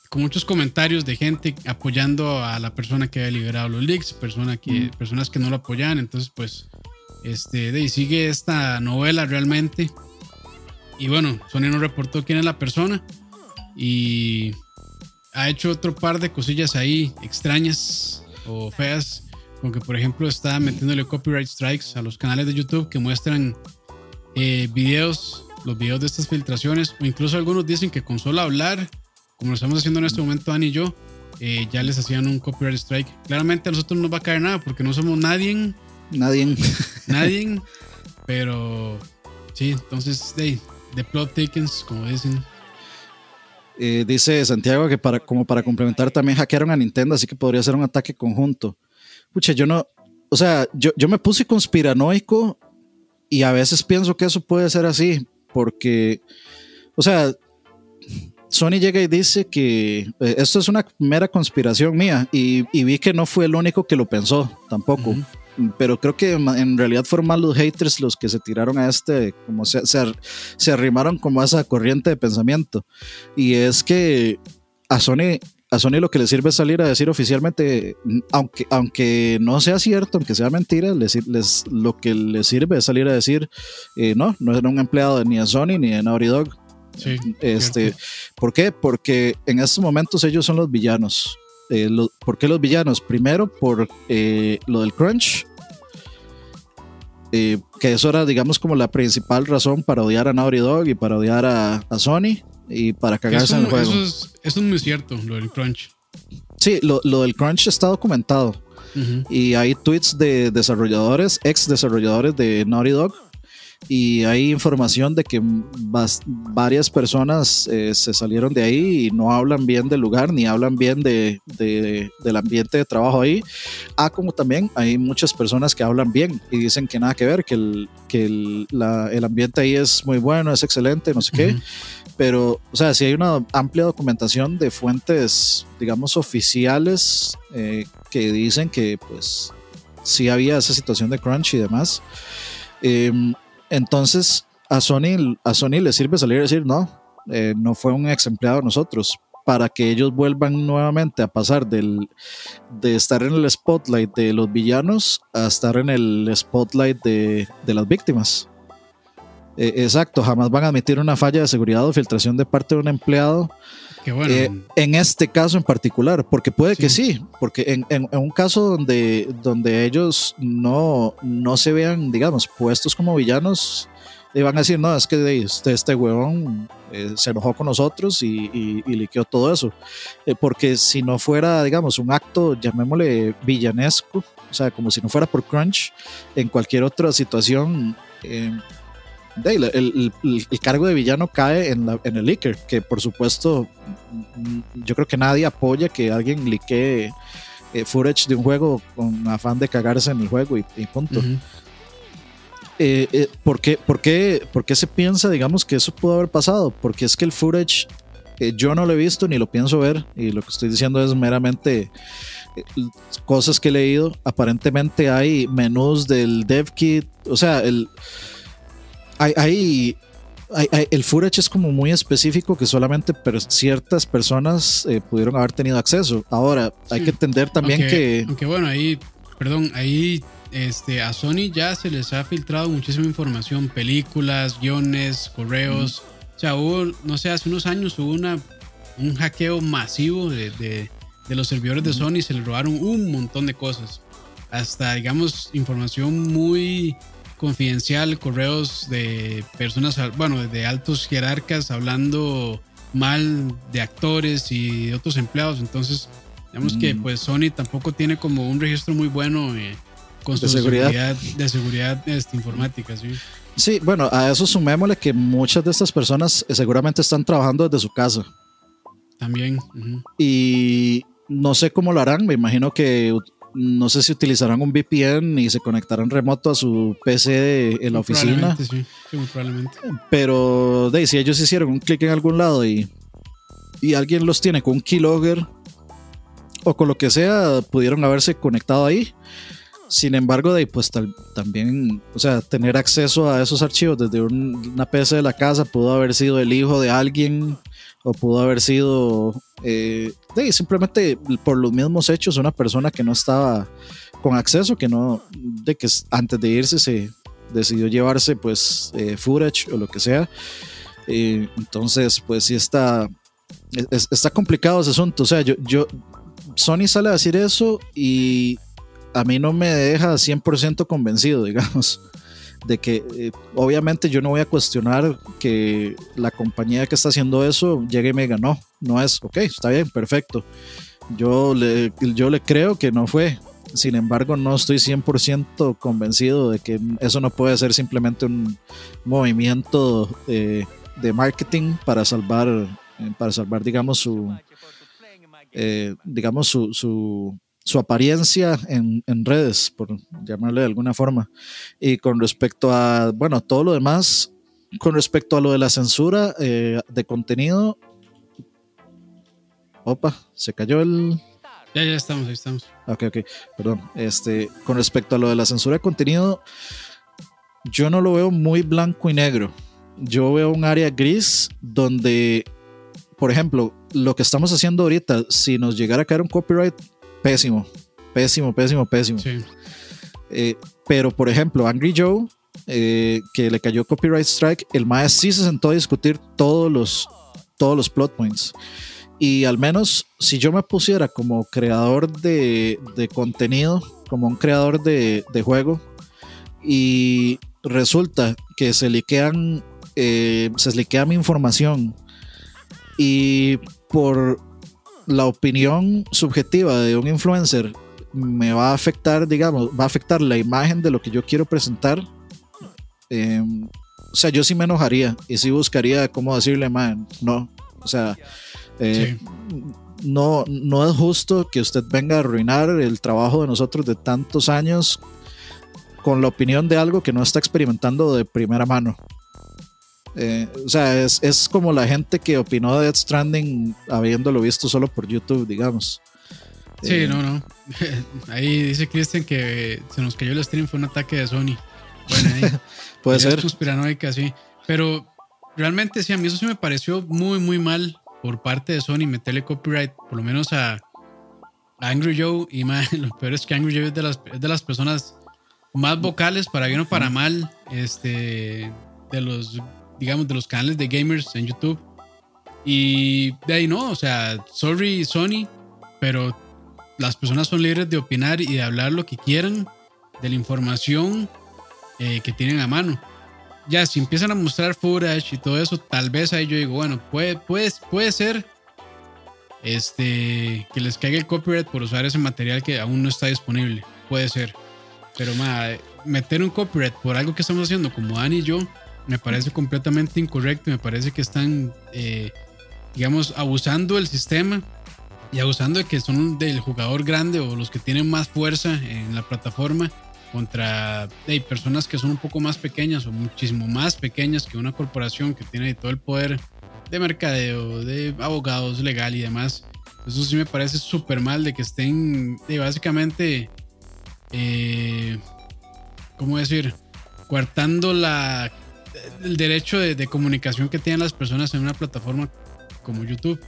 con muchos comentarios de gente apoyando a la persona que había liberado los leaks, persona que, personas que no lo apoyan, entonces pues este de, sigue esta novela realmente y bueno, Sony no reportó quién es la persona y ha hecho otro par de cosillas ahí extrañas o feas. Como que, por ejemplo, está metiéndole copyright strikes a los canales de YouTube que muestran eh, videos, los videos de estas filtraciones. O incluso algunos dicen que con solo hablar, como lo estamos haciendo en este momento, Dani y yo, eh, ya les hacían un copyright strike. Claramente a nosotros no nos va a caer nada porque no somos nadie. Nadie. Nadie. pero sí, entonces, de, de plot thickens, como dicen. Eh, dice Santiago que para, como para complementar también hackearon a Nintendo, así que podría ser un ataque conjunto. Pucha, yo no, o sea, yo, yo me puse conspiranoico y a veces pienso que eso puede ser así, porque, o sea, Sony llega y dice que eh, esto es una mera conspiración mía y, vi que no fue el único que lo pensó tampoco. Pero creo que en realidad fueron más los haters los que se tiraron a este, como se, se, arrimaron como a esa corriente de pensamiento. Y es que a Sony a Sony lo que le sirve es salir a decir oficialmente, aunque, aunque no sea cierto, aunque sea mentira, les, les, lo que le sirve es salir a decir, eh, no, no era un empleado ni de Sony ni de Naughty Dog. este, ¿Por qué? Porque en estos momentos ellos son los villanos. Eh, ¿Por qué los villanos? Primero, por eh, lo del crunch. Eh, que eso era, digamos, como la principal razón para odiar a Naughty Dog y para odiar a, Sony y para cagarse en el juego. Eso es, muy cierto, lo del crunch. Sí, lo, lo del crunch está documentado. Y hay tweets de desarrolladores, ex desarrolladores de Naughty Dog, y hay información de que varias personas eh, se salieron de ahí y no hablan bien del lugar ni hablan bien de, del ambiente de trabajo ahí. Ah, como también hay muchas personas que hablan bien y dicen que nada que ver, que el, que el, el ambiente ahí es muy bueno, es excelente, no sé qué. Pero, o sea, si hay una amplia documentación de fuentes, digamos, oficiales eh, que dicen que, pues, sí había esa situación de crunch y demás. Eh, entonces, a Sony, a Sony le sirve salir y decir, no, eh, no fue un ex empleado de nosotros, para que ellos vuelvan nuevamente a pasar del, de estar en el spotlight de los villanos a estar en el spotlight de, las víctimas. Eh, exacto, jamás van a admitir una falla de seguridad o filtración de parte de un empleado. Eh, en este caso en particular, porque puede que sí, porque en, un caso donde, donde ellos no, no se vean, digamos, puestos como villanos, le van a decir, no, es que este, este huevón eh, se enojó con nosotros y, y, liqueó todo eso. Eh, porque si no fuera, digamos, un acto, llamémosle villanesco, o sea, como si no fuera por crunch, en cualquier otra situación, el, cargo de villano cae en, el leaker, que por supuesto yo creo que nadie apoya que alguien liquee eh, footage de un juego con afán de cagarse en el juego y, punto. Eh, eh, ¿por, qué, por, qué, ¿Por qué se piensa, digamos, que eso pudo haber pasado? Porque es que el footage yo no lo he visto ni lo pienso ver y lo que estoy diciendo es meramente cosas que he leído. Aparentemente hay menús del dev kit, o sea, el hay, el footage es como muy específico que solamente ciertas personas eh, pudieron haber tenido acceso. Ahora, hay que entender también que... Aunque bueno, ahí, perdón, ahí este, a Sony ya se les ha filtrado muchísima información, películas, guiones, correos. O sea, hubo, no sé, hace unos años hubo una, un hackeo masivo de, de, los servidores de Sony, se le robaron un montón de cosas. Hasta, digamos, información muy confidencial, correos de personas, bueno, de altos jerarcas hablando mal de actores y de otros empleados. Entonces, digamos que mm. pues Sony tampoco tiene como un registro muy bueno eh, con su seguridad. de seguridad este, informática. ¿sí? sí, bueno, a eso sumémosle que muchas de estas personas eh, seguramente están trabajando desde su casa. También. Y no sé cómo lo harán, me imagino que no sé si utilizarán un VPN y se conectarán remoto a su PC en la oficina. Sí, probablemente. Pero de, si ellos hicieron un clic en algún lado y, y alguien los tiene con un keylogger o con lo que sea, pudieron haberse conectado ahí. Sin embargo, de pues también, o sea, tener acceso a esos archivos desde una PC de la casa pudo haber sido el hijo de alguien o pudo haber sido eh, simplemente por los mismos hechos una persona que no estaba con acceso, que no, de que antes de irse se decidió llevarse pues eh, footage o lo que sea. Eh, entonces, pues sí está, está complicado ese asunto. O sea, yo, yo, Sony sale a decir eso y a mí no me deja 100% convencido, digamos de que eh, obviamente yo no voy a cuestionar que la compañía que está haciendo eso llegue y me diga, no, no es, ok, está bien, perfecto. Yo le, yo le creo que no fue. Sin embargo, no estoy 100% convencido de que eso no puede ser simplemente un movimiento eh, de marketing para salvar para salvar, digamos, su, digamos, su, su, su apariencia en, en, redes, por llamarle de alguna forma. Y con respecto a, bueno, todo lo demás, con respecto a lo de la censura eh, de contenido, opa, se cayó el... Ya, ya estamos, ahí estamos. Ok, ok, perdón. Este, con respecto a lo de la censura de contenido, yo no lo veo muy blanco y negro. Yo veo un área gris donde, por ejemplo, lo que estamos haciendo ahorita, si nos llegara a caer un copyright, pésimo, pésimo, pésimo, pésimo. Eh, pero, por ejemplo, Angry Joe, eh, que le cayó copyright strike, el maestro sí se sentó a discutir todos los, todos los plot points. Y al menos si yo me pusiera como creador de, de contenido, como un creador de, de, juego, y resulta que se liquean, eh, se liquea mi información y por la opinión subjetiva de un influencer me va a afectar, digamos, va a afectar la imagen de lo que yo quiero presentar, em, o sea, yo sí me enojaría y sí buscaría cómo decirle, man, no, o sea, eh, no, no es justo que usted venga a arruinar el trabajo de nosotros de tantos años con la opinión de algo que no está experimentando de primera mano. Eh, o sea, es, es, como la gente que opinó de Death Stranding habiéndolo visto solo por YouTube, digamos. Sí, eh, no, no. Ahí dice Christian que se nos cayó el stream, fue un ataque de Sony. Bueno, ahí, Puede ser. Conspiranoica, sí. Pero realmente sí, a mí eso sí me pareció muy, muy mal por parte de Sony meterle copyright, por lo menos a, Angry Joe. Y más, lo peor es que Angry Joe es de las, es de las personas más vocales, para bien o para mal, este, de los digamos, de los canales de gamers en YouTube. Y de ahí no, o sea, sorry Sony, pero las personas son libres de opinar y de hablar lo que quieran de la información eh, que tienen a mano. Ya, si empiezan a mostrar footage y todo eso, tal vez ahí yo digo, bueno, puede, puede, puede ser este, que les caiga el copyright por usar ese material que aún no está disponible. Puede ser. Pero, meter un copyright por algo que estamos haciendo como Dani y yo, me parece completamente incorrecto. Me parece que están, eh, digamos, abusando del sistema y abusando de que son del jugador grande o los que tienen más fuerza en la plataforma contra personas que son un poco más pequeñas o muchísimo más pequeñas que una corporación que tiene todo el poder de mercadeo, de abogados legal y demás. Eso sí me parece súper mal de que estén básicamente, eh, ¿cómo decir? Coartando la el derecho de, comunicación que tienen las personas en una plataforma como YouTube.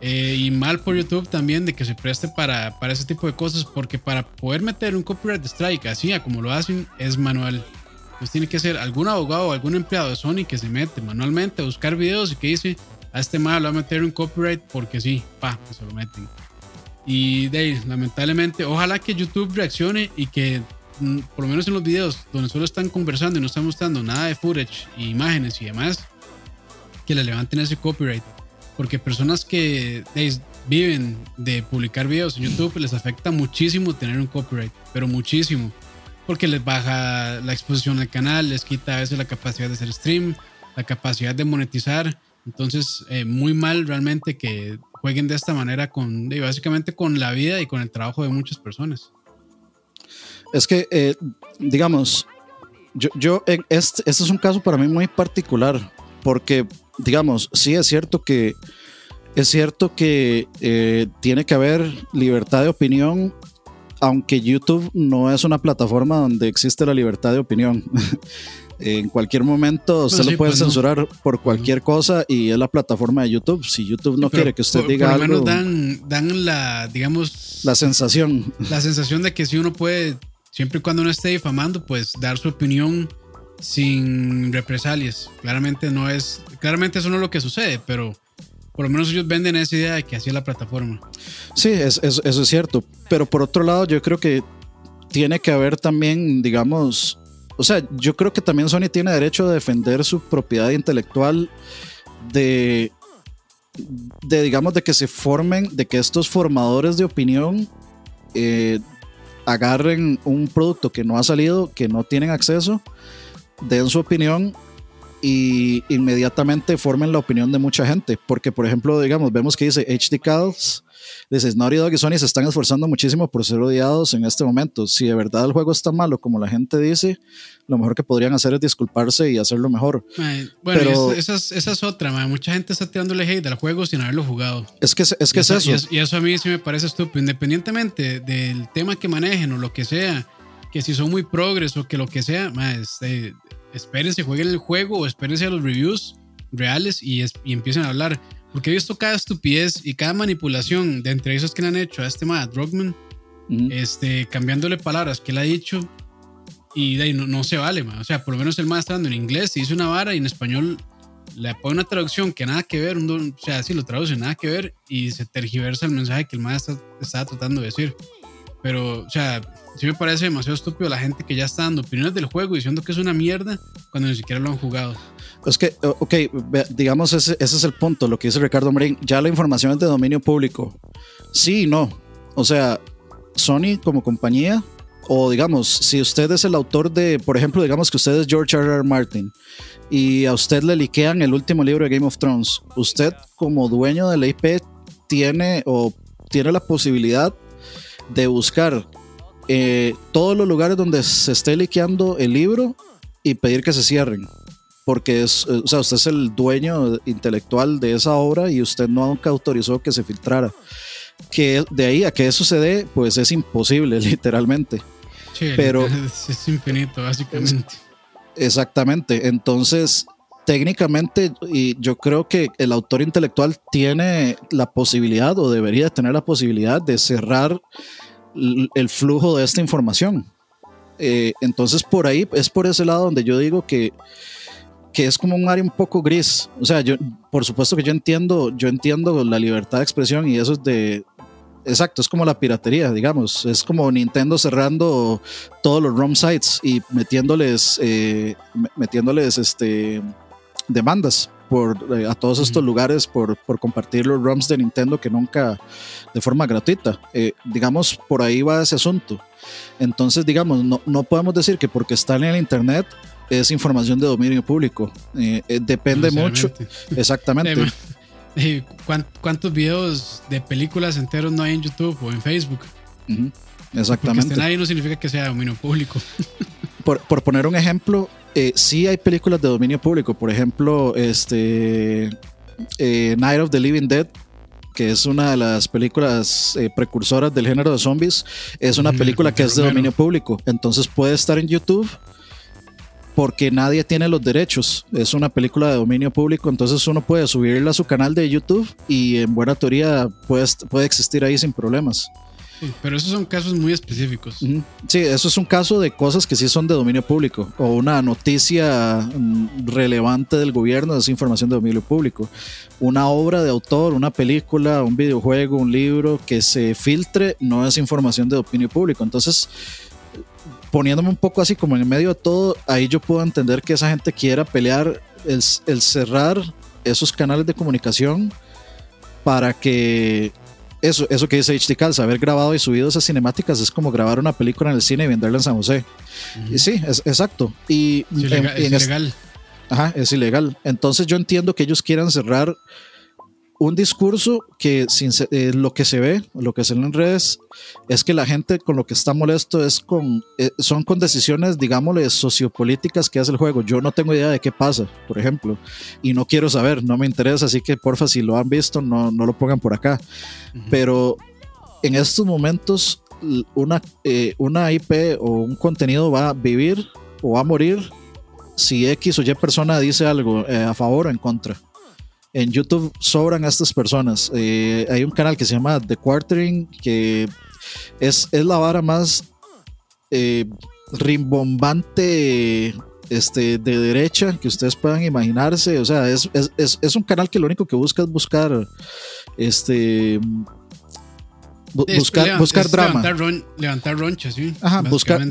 Eh, y mal por YouTube también de que se preste para, para ese tipo de cosas, porque para poder meter un copyright strike así como lo hacen es manual. Pues tiene que ser algún abogado o algún empleado de Sony que se mete manualmente a buscar videos y que dice a este mal lo va a meter un copyright porque sí, pa, se lo meten. Y de ahí, lamentablemente, ojalá que YouTube reaccione y que por lo menos en los videos donde solo están conversando y no están mostrando nada de footage, imágenes y demás, que le levanten ese copyright. Porque personas que viven de publicar videos en YouTube les afecta muchísimo tener un copyright, pero muchísimo. Porque les baja la exposición al canal, les quita a veces la capacidad de hacer stream, la capacidad de monetizar. Entonces, eh, muy mal realmente que jueguen de esta manera con, básicamente con la vida y con el trabajo de muchas personas. Es que, eh, digamos, yo, yo este, este, es un caso para mí muy particular, porque, digamos, sí es cierto que es cierto que eh, tiene que haber libertad de opinión, aunque YouTube no es una plataforma donde existe la libertad de opinión. en cualquier momento se lo puede pues censurar por cualquier cosa y es la plataforma de YouTube. Si YouTube no quiere que usted diga por lo menos dan, dan la, digamos... La sensación. La sensación de que si uno puede siempre y cuando no esté difamando, pues dar su opinión sin represalias. Claramente no es, claramente eso no es lo que sucede, pero por lo menos ellos venden esa idea de que así es la plataforma. Sí, eso es cierto. Pero por otro lado, yo creo que tiene que haber también, digamos, o sea, yo creo que también Sony tiene derecho a defender su propiedad intelectual de, de digamos, de que se formen, de que estos formadores de opinión eh, agarren un producto que no ha salido, que no tienen acceso, den su opinión y inmediatamente formen la opinión de mucha gente. Porque, por ejemplo, digamos, vemos que dice HD Calls, dices, Naughty Dog y Sony se están esforzando muchísimo por ser odiados en este momento. Si de verdad el juego está malo, como la gente dice, lo mejor que podrían hacer es disculparse y hacerlo mejor. bueno, Pero, esa, es, otra, mucha gente está tirándole hate al juego sin haberlo jugado. Es que, es, que es eso. Y, eso. a mí sí me parece estúpido, independientemente del tema que manejen o lo que sea, que si son muy progres o que lo que sea, este, espérense, jueguen el juego o espérense a los reviews reales y, y empiecen a hablar. Porque he visto cada estupidez y cada manipulación de entre esos que le han hecho a este Matt Drogman, este, cambiándole palabras que él ha dicho y de ahí no, se vale, o sea, por lo menos el más está en inglés, se dice una vara y en español le pone una traducción que nada que ver, o sea, si lo traduce nada que ver y se tergiversa el mensaje que el maestro estaba tratando de decir. Pero, o sea, sí me parece demasiado estúpido la gente que ya está dando opiniones del juego diciendo que es una mierda cuando ni siquiera lo han jugado. Es que, ok, digamos, ese, ese es el punto, lo que dice Ricardo Marín. Ya la información es de dominio público. Sí y no. O sea, Sony como compañía, o digamos, si usted es el autor de, por ejemplo, digamos que usted es George. R. Martin y a usted le liquean el último libro de Game of Thrones, usted como dueño de la IP tiene o tiene la posibilidad de buscar eh, todos los lugares donde se esté liqueando el libro y pedir que se cierren. Porque es, eh, o sea, usted es el dueño intelectual de esa obra y usted nunca autorizó que se filtrara. Que de ahí a que eso se dé, pues es imposible, literalmente. Pero es infinito, básicamente. exactamente. Entonces, técnicamente, y yo creo que el autor intelectual tiene la posibilidad o debería tener la posibilidad de cerrar el flujo de esta información. Eh, entonces, por ahí es por ese lado donde yo digo que, que es como un área un poco gris. O sea, yo, por supuesto que yo entiendo, yo entiendo la libertad de expresión y eso es de, exacto, es como la piratería, digamos. Es como Nintendo cerrando todos los ROM sites y metiéndoles, eh, metiéndoles este, demandas por, eh, a todos estos lugares por, por, compartir los ROMs de Nintendo que nunca de forma gratuita. Eh, digamos, por ahí va ese asunto. Entonces, digamos, no, no, podemos decir que porque está en el Internet es información de dominio público. Eh, depende mucho. Exactamente. ¿Cuántos videos de películas enteros no hay en YouTube o en Facebook? Exactamente. Porque ahí no significa que sea dominio público. por, por poner un ejemplo, eh, sí hay películas de dominio público. Por ejemplo, este eh, Night of the Living Dead, que es una de las películas eh, precursoras del género de zombies, es una película que es de dominio público. Entonces puede estar en YouTube porque nadie tiene los derechos. Es una película de dominio público, entonces uno puede subirla a su canal de YouTube y en buena teoría puede, puede existir ahí sin problemas pero esos son casos muy específicos. Sí, eso es un caso de cosas que sí son de dominio público o una noticia mm, relevante del gobierno es información de dominio público. Una obra de autor, una película, un videojuego, un libro que se filtre no es información de dominio público. Entonces, poniéndome un poco así como en medio de todo, ahí yo puedo entender que esa gente quiera pelear el, el cerrar esos canales de comunicación para que eso, eso que dice HD Calza, haber grabado y subido esas cinemáticas es como grabar una película en el cine y venderla en San José. y sí, es, exacto. Y es ilegal. ajá, es ilegal. Entonces yo entiendo que ellos quieran cerrar un discurso que sin, eh, lo que se ve, lo que se ve en redes, es que la gente con lo que está molesto es con, eh, son con decisiones, digámosle, sociopolíticas que hace el juego. Yo no tengo idea de qué pasa, por ejemplo, y no quiero saber, no me interesa, así que porfa, si lo han visto, no, no lo pongan por acá. Pero en estos momentos, una, eh, una IP o un contenido va a vivir o va a morir si X o Y persona dice algo a favor o en contra en YouTube sobran a estas personas. Eh, hay un canal que se llama The Quartering, que es, es la vara más eh, rimbombante este, de derecha que ustedes puedan imaginarse. O sea, es, es, es, un canal que lo único que busca es buscar este buscar, buscar drama. Levantar, ronchas, sí. Ajá, buscar,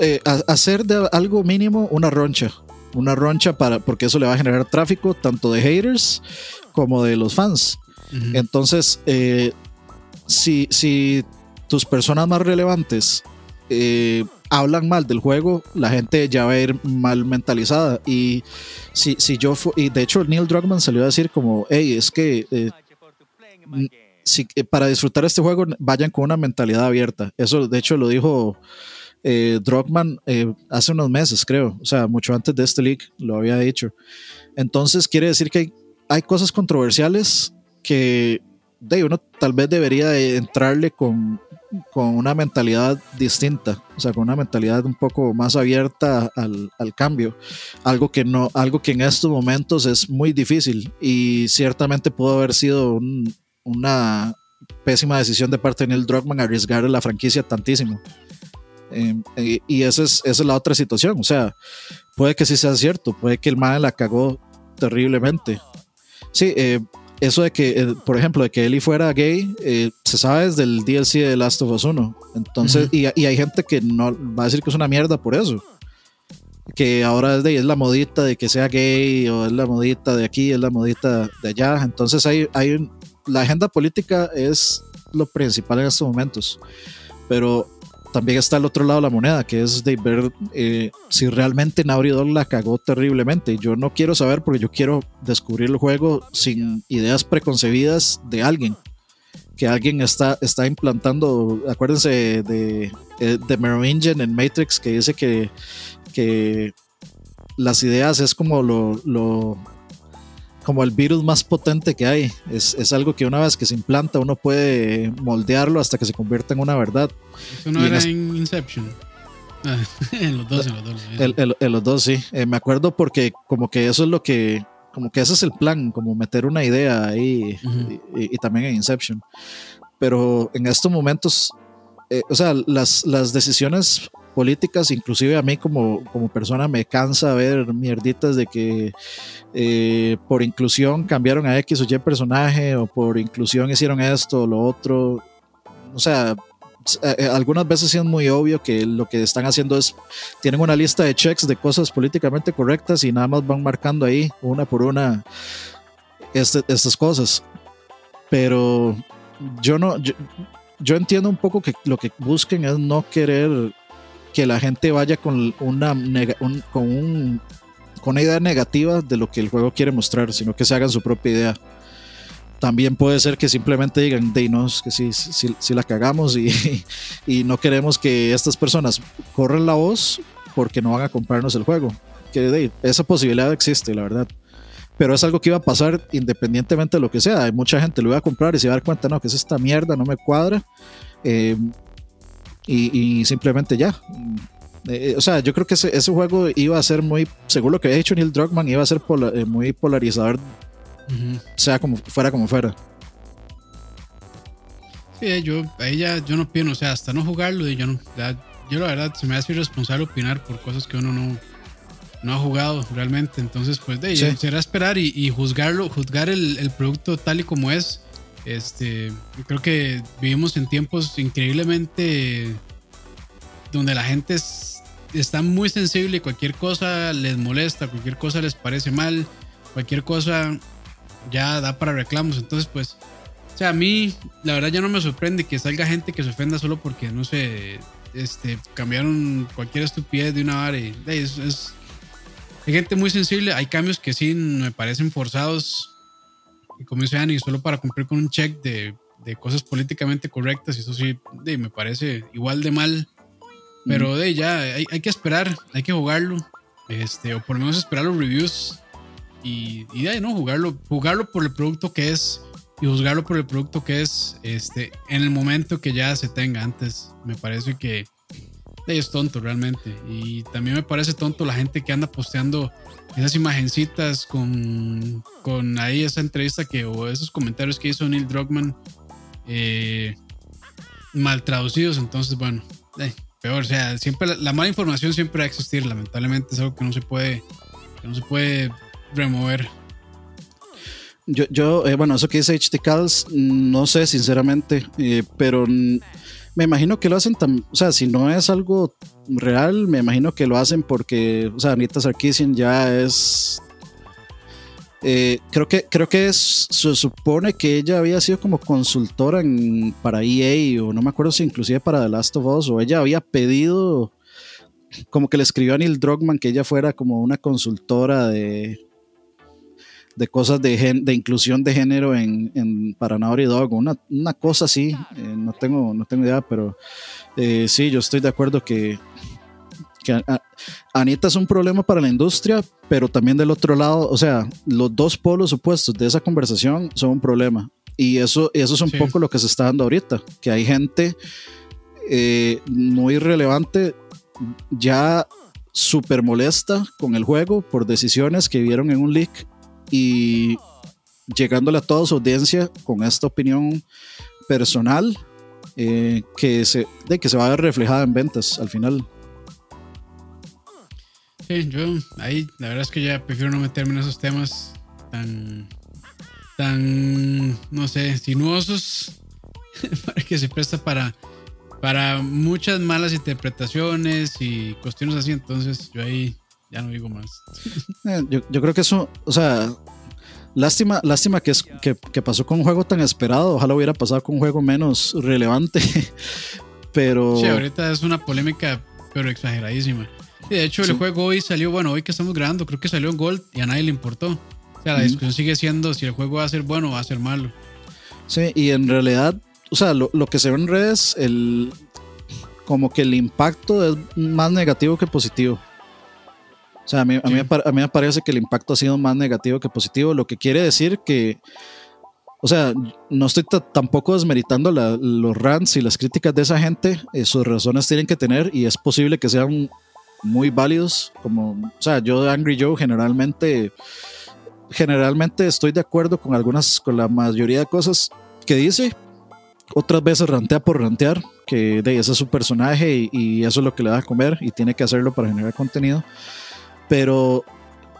eh, hacer de algo mínimo una roncha una roncha para, porque eso le va a generar tráfico tanto de haters como de los fans. Entonces, eh, si, si tus personas más relevantes eh, hablan mal del juego, la gente ya va a ir mal mentalizada. Y si, si yo y de hecho Neil Druckmann salió a decir como, hey, es que eh, si, para disfrutar este juego vayan con una mentalidad abierta. Eso de hecho lo dijo eh, eh, hace unos meses, creo, o sea, mucho antes de este leak lo había dicho. Entonces quiere decir que hay, hay cosas controversiales que de uno tal vez debería entrarle con, con, una mentalidad distinta, o sea, con una mentalidad un poco más abierta al, al, cambio, algo que no, algo que en estos momentos es muy difícil y ciertamente pudo haber sido una pésima decisión de parte de Neil Druckmann arriesgar la franquicia tantísimo. Em, y esa es, esa es la otra situación, o sea, puede que sí sea cierto, puede que el man la cagó terriblemente. Sí, eh, eso de que, eh, por ejemplo, de que Eli fuera gay, eh, se sabe desde el DLC de Last of Us 1. Entonces, y, hay gente que no va a decir que es una mierda por eso. Que ahora es, de, es la modita de que sea gay, o es la modita de aquí, es la modita de allá. Entonces, hay, hay la agenda política es lo principal en estos momentos. Pero también está el otro lado de la moneda, que es de ver eh, si realmente Naughty la cagó terriblemente. Yo no quiero saber porque yo quiero descubrir el juego sin ideas preconcebidas de alguien. Que alguien está, está implantando, acuérdense de, eh, de Merovingian en Matrix, que dice que, que las ideas es como lo como el virus más potente que hay. Es, es, algo que una vez que se implanta uno puede moldearlo hasta que se convierta en una verdad. Eso no era en, Inception. Ah, en los dos, en los dos. En, los dos, sí. Eh, me acuerdo porque como que eso es lo que, como que ese es el plan, como meter una idea ahí y, también en Inception. Pero en estos momentos, eh, o sea, las, las decisiones políticas, inclusive a mí como, como persona me cansa ver mierditas de que eh, por inclusión cambiaron a X o Y personaje o por inclusión hicieron esto o lo otro. O sea, eh, eh, algunas veces es muy obvio que lo que están haciendo es, tienen una lista de checks de cosas políticamente correctas y nada más van marcando ahí una por una este, estas cosas. Pero yo no, yo, yo entiendo un poco que lo que busquen es no querer que la gente vaya con una, con, un, con una idea negativa de lo que el juego quiere mostrar, sino que se hagan su propia idea. También puede ser que simplemente digan, Deinos, que sí, sí, la cagamos y, no queremos que estas personas corran la voz porque no van a comprarnos el juego. Que de, esa posibilidad existe, la verdad pero es algo que iba a pasar independientemente de lo que sea. Hay mucha gente lo iba a comprar y se va a dar cuenta, no, que es esta mierda, no me cuadra. Eh, y, simplemente ya. Eh, eh, o sea, yo creo que ese, ese, juego iba a ser muy, según lo que ha dicho Neil Druckmann, iba a ser eh, muy polarizador, sea como fuera como fuera. Sí, yo, ahí ya, yo no pienso, o sea, hasta no jugarlo, y yo no, yo la verdad se me hace irresponsable opinar por cosas que uno no, no ha jugado realmente. Entonces, pues de será esperar y, juzgarlo, juzgar el, el, producto tal y como es este, creo que vivimos en tiempos increíblemente donde la gente está muy sensible y cualquier cosa les molesta, cualquier cosa les parece mal, cualquier cosa ya da para reclamos. Entonces, pues, o sea, a mí la verdad ya no me sorprende que salga gente que se ofenda solo porque, no sé, este, cambiaron cualquier estupidez de una es, es, hay gente muy sensible, hay cambios que sí me parecen forzados y como dice Ani, solo para cumplir con un check de, de cosas políticamente correctas, y eso sí de, me parece igual de mal. Pero de ya hay, hay, que esperar, hay que jugarlo, este, o por lo menos esperar los reviews y, y de no jugarlo, jugarlo por el producto que es y juzgarlo por el producto que es este, en el momento que ya se tenga. Antes me parece que es tonto realmente. Y también me parece tonto la gente que anda posteando esas imagencitas con, con ahí esa entrevista que o esos comentarios que hizo Neil Druckmann eh, mal traducidos. Entonces, bueno, eh, peor. O sea, siempre la, mala información siempre va a existir. Lamentablemente es algo que no se puede, que no se puede remover. Yo, yo eh, bueno, eso que dice HT no sé sinceramente, pero me imagino que lo hacen, tan, o sea, si no es algo real, me imagino que lo hacen porque, o sea, Anita Sarkeesian ya es... Eh, creo que, creo que se supone que ella había sido como consultora en, para EA o no me acuerdo si inclusive para The Last of Us o ella había pedido como que le escribió a Neil Druckmann que ella fuera como una consultora de, de cosas de, de inclusión de género en, en para Naughty Dog, una, una cosa así, eh, no, tengo, no tengo idea, pero eh, sí, yo estoy de acuerdo que, que Anita es un problema para la industria, pero también del otro lado, o sea, los dos polos opuestos de esa conversación son un problema. Y eso, eso es un poco lo que se está dando ahorita, que hay gente eh, muy relevante ya súper molesta con el juego por decisiones que vieron en un leak y llegándole a toda su audiencia con esta opinión personal eh, que, se, de que se va a ver reflejada en ventas al final. Sí, yo ahí la verdad es que ya prefiero no meterme en esos temas tan, tan, no sé, sinuosos que se presta para, para muchas malas interpretaciones y cuestiones así. Entonces yo ahí ya no digo más. Eh, yo, yo, creo que eso, o sea, lástima, lástima que, es, que, que, pasó con un juego tan esperado. Ojalá hubiera pasado con un juego menos relevante. Pero. Sí, ahorita es una polémica, pero exageradísima. Y de hecho, el juego hoy salió, bueno, hoy que estamos grabando, creo que salió en Gold y a nadie le importó. O sea, la discusión sigue siendo si el juego va a ser bueno o va a ser malo. Sí, y en realidad, o sea, lo, lo que se ve en redes, el, como que el impacto es más negativo que positivo. O sea, a mí, a, mí, a mí me parece que el impacto ha sido más negativo que positivo, lo que quiere decir que, o sea, no estoy tampoco desmeritando la, los rants y las críticas de esa gente, eh, sus razones tienen que tener y es posible que sean muy válidos, como, o sea, yo de Angry Joe generalmente, generalmente estoy de acuerdo con algunas, con la mayoría de cosas que dice, otras veces rantea por rantear, que de ese es su personaje y, y, eso es lo que le da a comer y tiene que hacerlo para generar contenido. Pero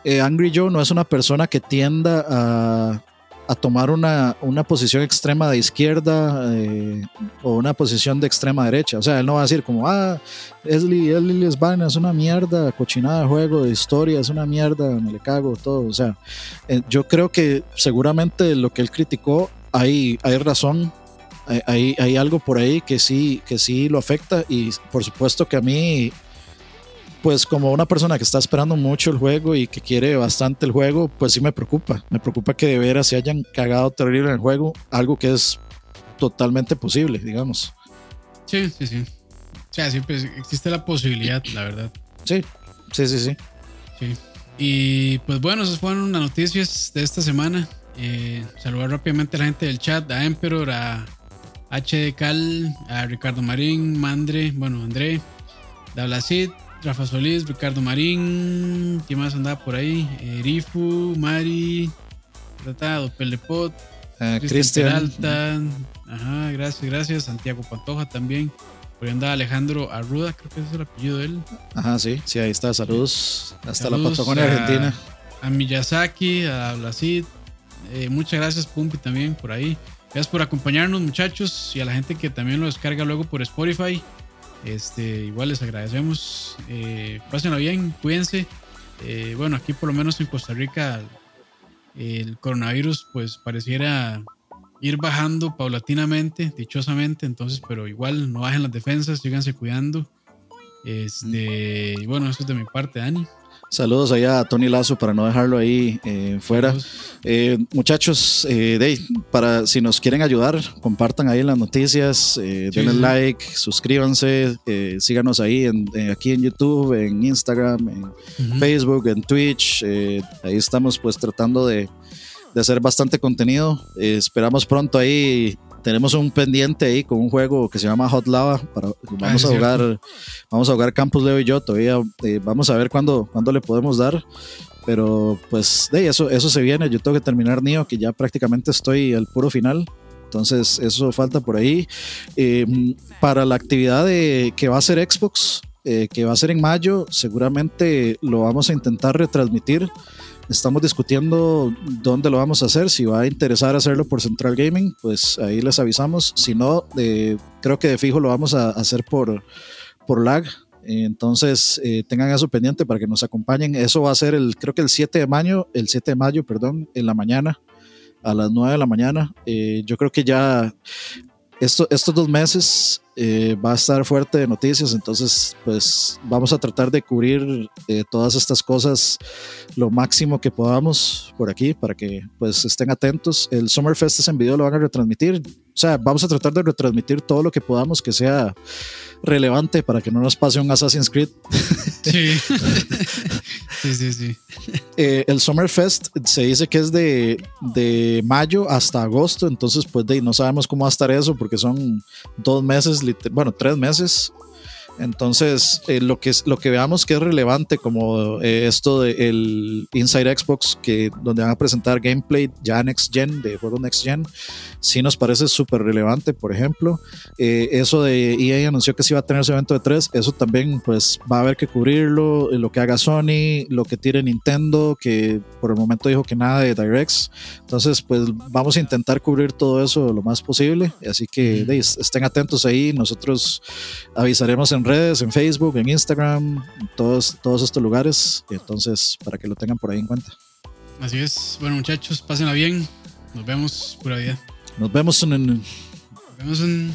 eh, Angry Joe no es una persona que tienda a, a tomar una, una, posición extrema de izquierda eh, o una posición de extrema derecha. O sea, él no va a decir como, ah, Esli, Esli es una mierda, cochinada de juego, de historia, es una mierda, me le cago, todo. O sea, eh, yo creo que seguramente lo que él criticó, hay, hay razón hay, hay, algo por ahí que sí, que sí lo afecta y por supuesto que a mí, pues como una persona que está esperando mucho el juego y que quiere bastante el juego, pues sí me preocupa. Me preocupa que de veras se hayan cagado terrible en el juego, algo que es totalmente posible, digamos. Sí, sí, sí. O sea, siempre existe la posibilidad, la verdad. Sí, sí, sí, sí. Sí. Y pues bueno, esas fueron las noticias de esta semana. Eh, saludar rápidamente a la gente del chat, a Emperor, a HD Cal, a Ricardo Marín, Mandre, bueno, André, Dablacid, Rafa Solís, Ricardo Marín, ¿quién más andaba por ahí? Eh, Rifu, Mari, Tratado, Pelepot, uh, Cristian Alta, ajá, gracias, gracias, Santiago Pantoja también. Por ahí andaba Alejandro Arruda, creo que ese es el apellido de él. Ajá, sí, sí, ahí está, saludos. Hasta saludos la Patagonia a, Argentina. A Miyazaki, a Dablacid, eh, muchas gracias, Pumpi, también por ahí. Gracias por acompañarnos, muchachos, y a la gente que también lo descarga luego por Spotify. Este, igual les agradecemos. Eh, pásenlo bien, cuídense. Eh, bueno, aquí por lo menos en Costa Rica el coronavirus pues pareciera ir bajando paulatinamente, dichosamente, entonces, pero igual no bajen las defensas, síganse cuidando. Este, y bueno, eso es de mi parte, Dani. Saludos allá a Tony Lazo para no dejarlo ahí eh, fuera. Eh, muchachos, eh, de, para si nos quieren ayudar, compartan ahí las noticias, eh, denle sí, like, suscríbanse, síganos ahí en, en, aquí en YouTube, en Instagram, en uh -huh. Facebook, en Twitch. ahí estamos pues tratando de, de hacer bastante contenido. esperamos pronto ahí tenemos un pendiente ahí con un juego que se llama Hot Lava. Para, vamos, ah, a jugar, cierto. vamos a jugar Campus Leo y yo todavía. Eh, vamos a ver cuándo, cuándo le podemos dar. Pero pues de eso, eso se viene. Yo tengo que terminar Nio, que ya prácticamente estoy al puro final. Entonces eso falta por ahí. Eh, para la actividad de, que va a ser Xbox, eh, que va a ser en mayo, seguramente lo vamos a intentar retransmitir Estamos discutiendo dónde lo vamos a hacer. Si va a interesar hacerlo por Central Gaming, pues ahí les avisamos. Si no, eh, creo que de fijo lo vamos a hacer por, por lag. Entonces eh, tengan eso pendiente para que nos acompañen. Eso va a ser el, creo que el 7 de mayo, el 7 de mayo, perdón, en la mañana, a las 9 de la mañana. Eh, yo creo que ya esto, estos dos meses eh, va a estar fuerte de noticias, entonces pues vamos a tratar de cubrir eh, todas estas cosas lo máximo que podamos por aquí para que pues estén atentos. El Summerfest en video lo van a retransmitir, o sea, vamos a tratar de retransmitir todo lo que podamos que sea relevante para que no nos pase un Assassin's Creed. Sí, sí, sí. sí. Eh, el Summerfest se dice que es de, de mayo hasta agosto, entonces pues de, no sabemos cómo va a estar eso porque son dos meses bueno, tres meses entonces, eh, lo, que es, lo que veamos que es relevante, como eh, esto del Inside Xbox, que donde van a presentar gameplay ya Next Gen, de juegos Next Gen, sí nos parece súper relevante, por ejemplo. Eh, eso de EA anunció que sí va a tener su evento de 3, eso también pues va a haber que cubrirlo, lo que haga Sony, lo que tire Nintendo, que por el momento dijo que nada de Directs. Entonces, pues vamos a intentar cubrir todo eso lo más posible, así que estén atentos ahí, nosotros avisaremos en redes, en Facebook, en Instagram, todos, todos estos lugares. Entonces, para que lo tengan por ahí en cuenta. Así es. Bueno, muchachos, pásenla bien. Nos vemos, pura vida. Nos vemos en. Nos vemos en.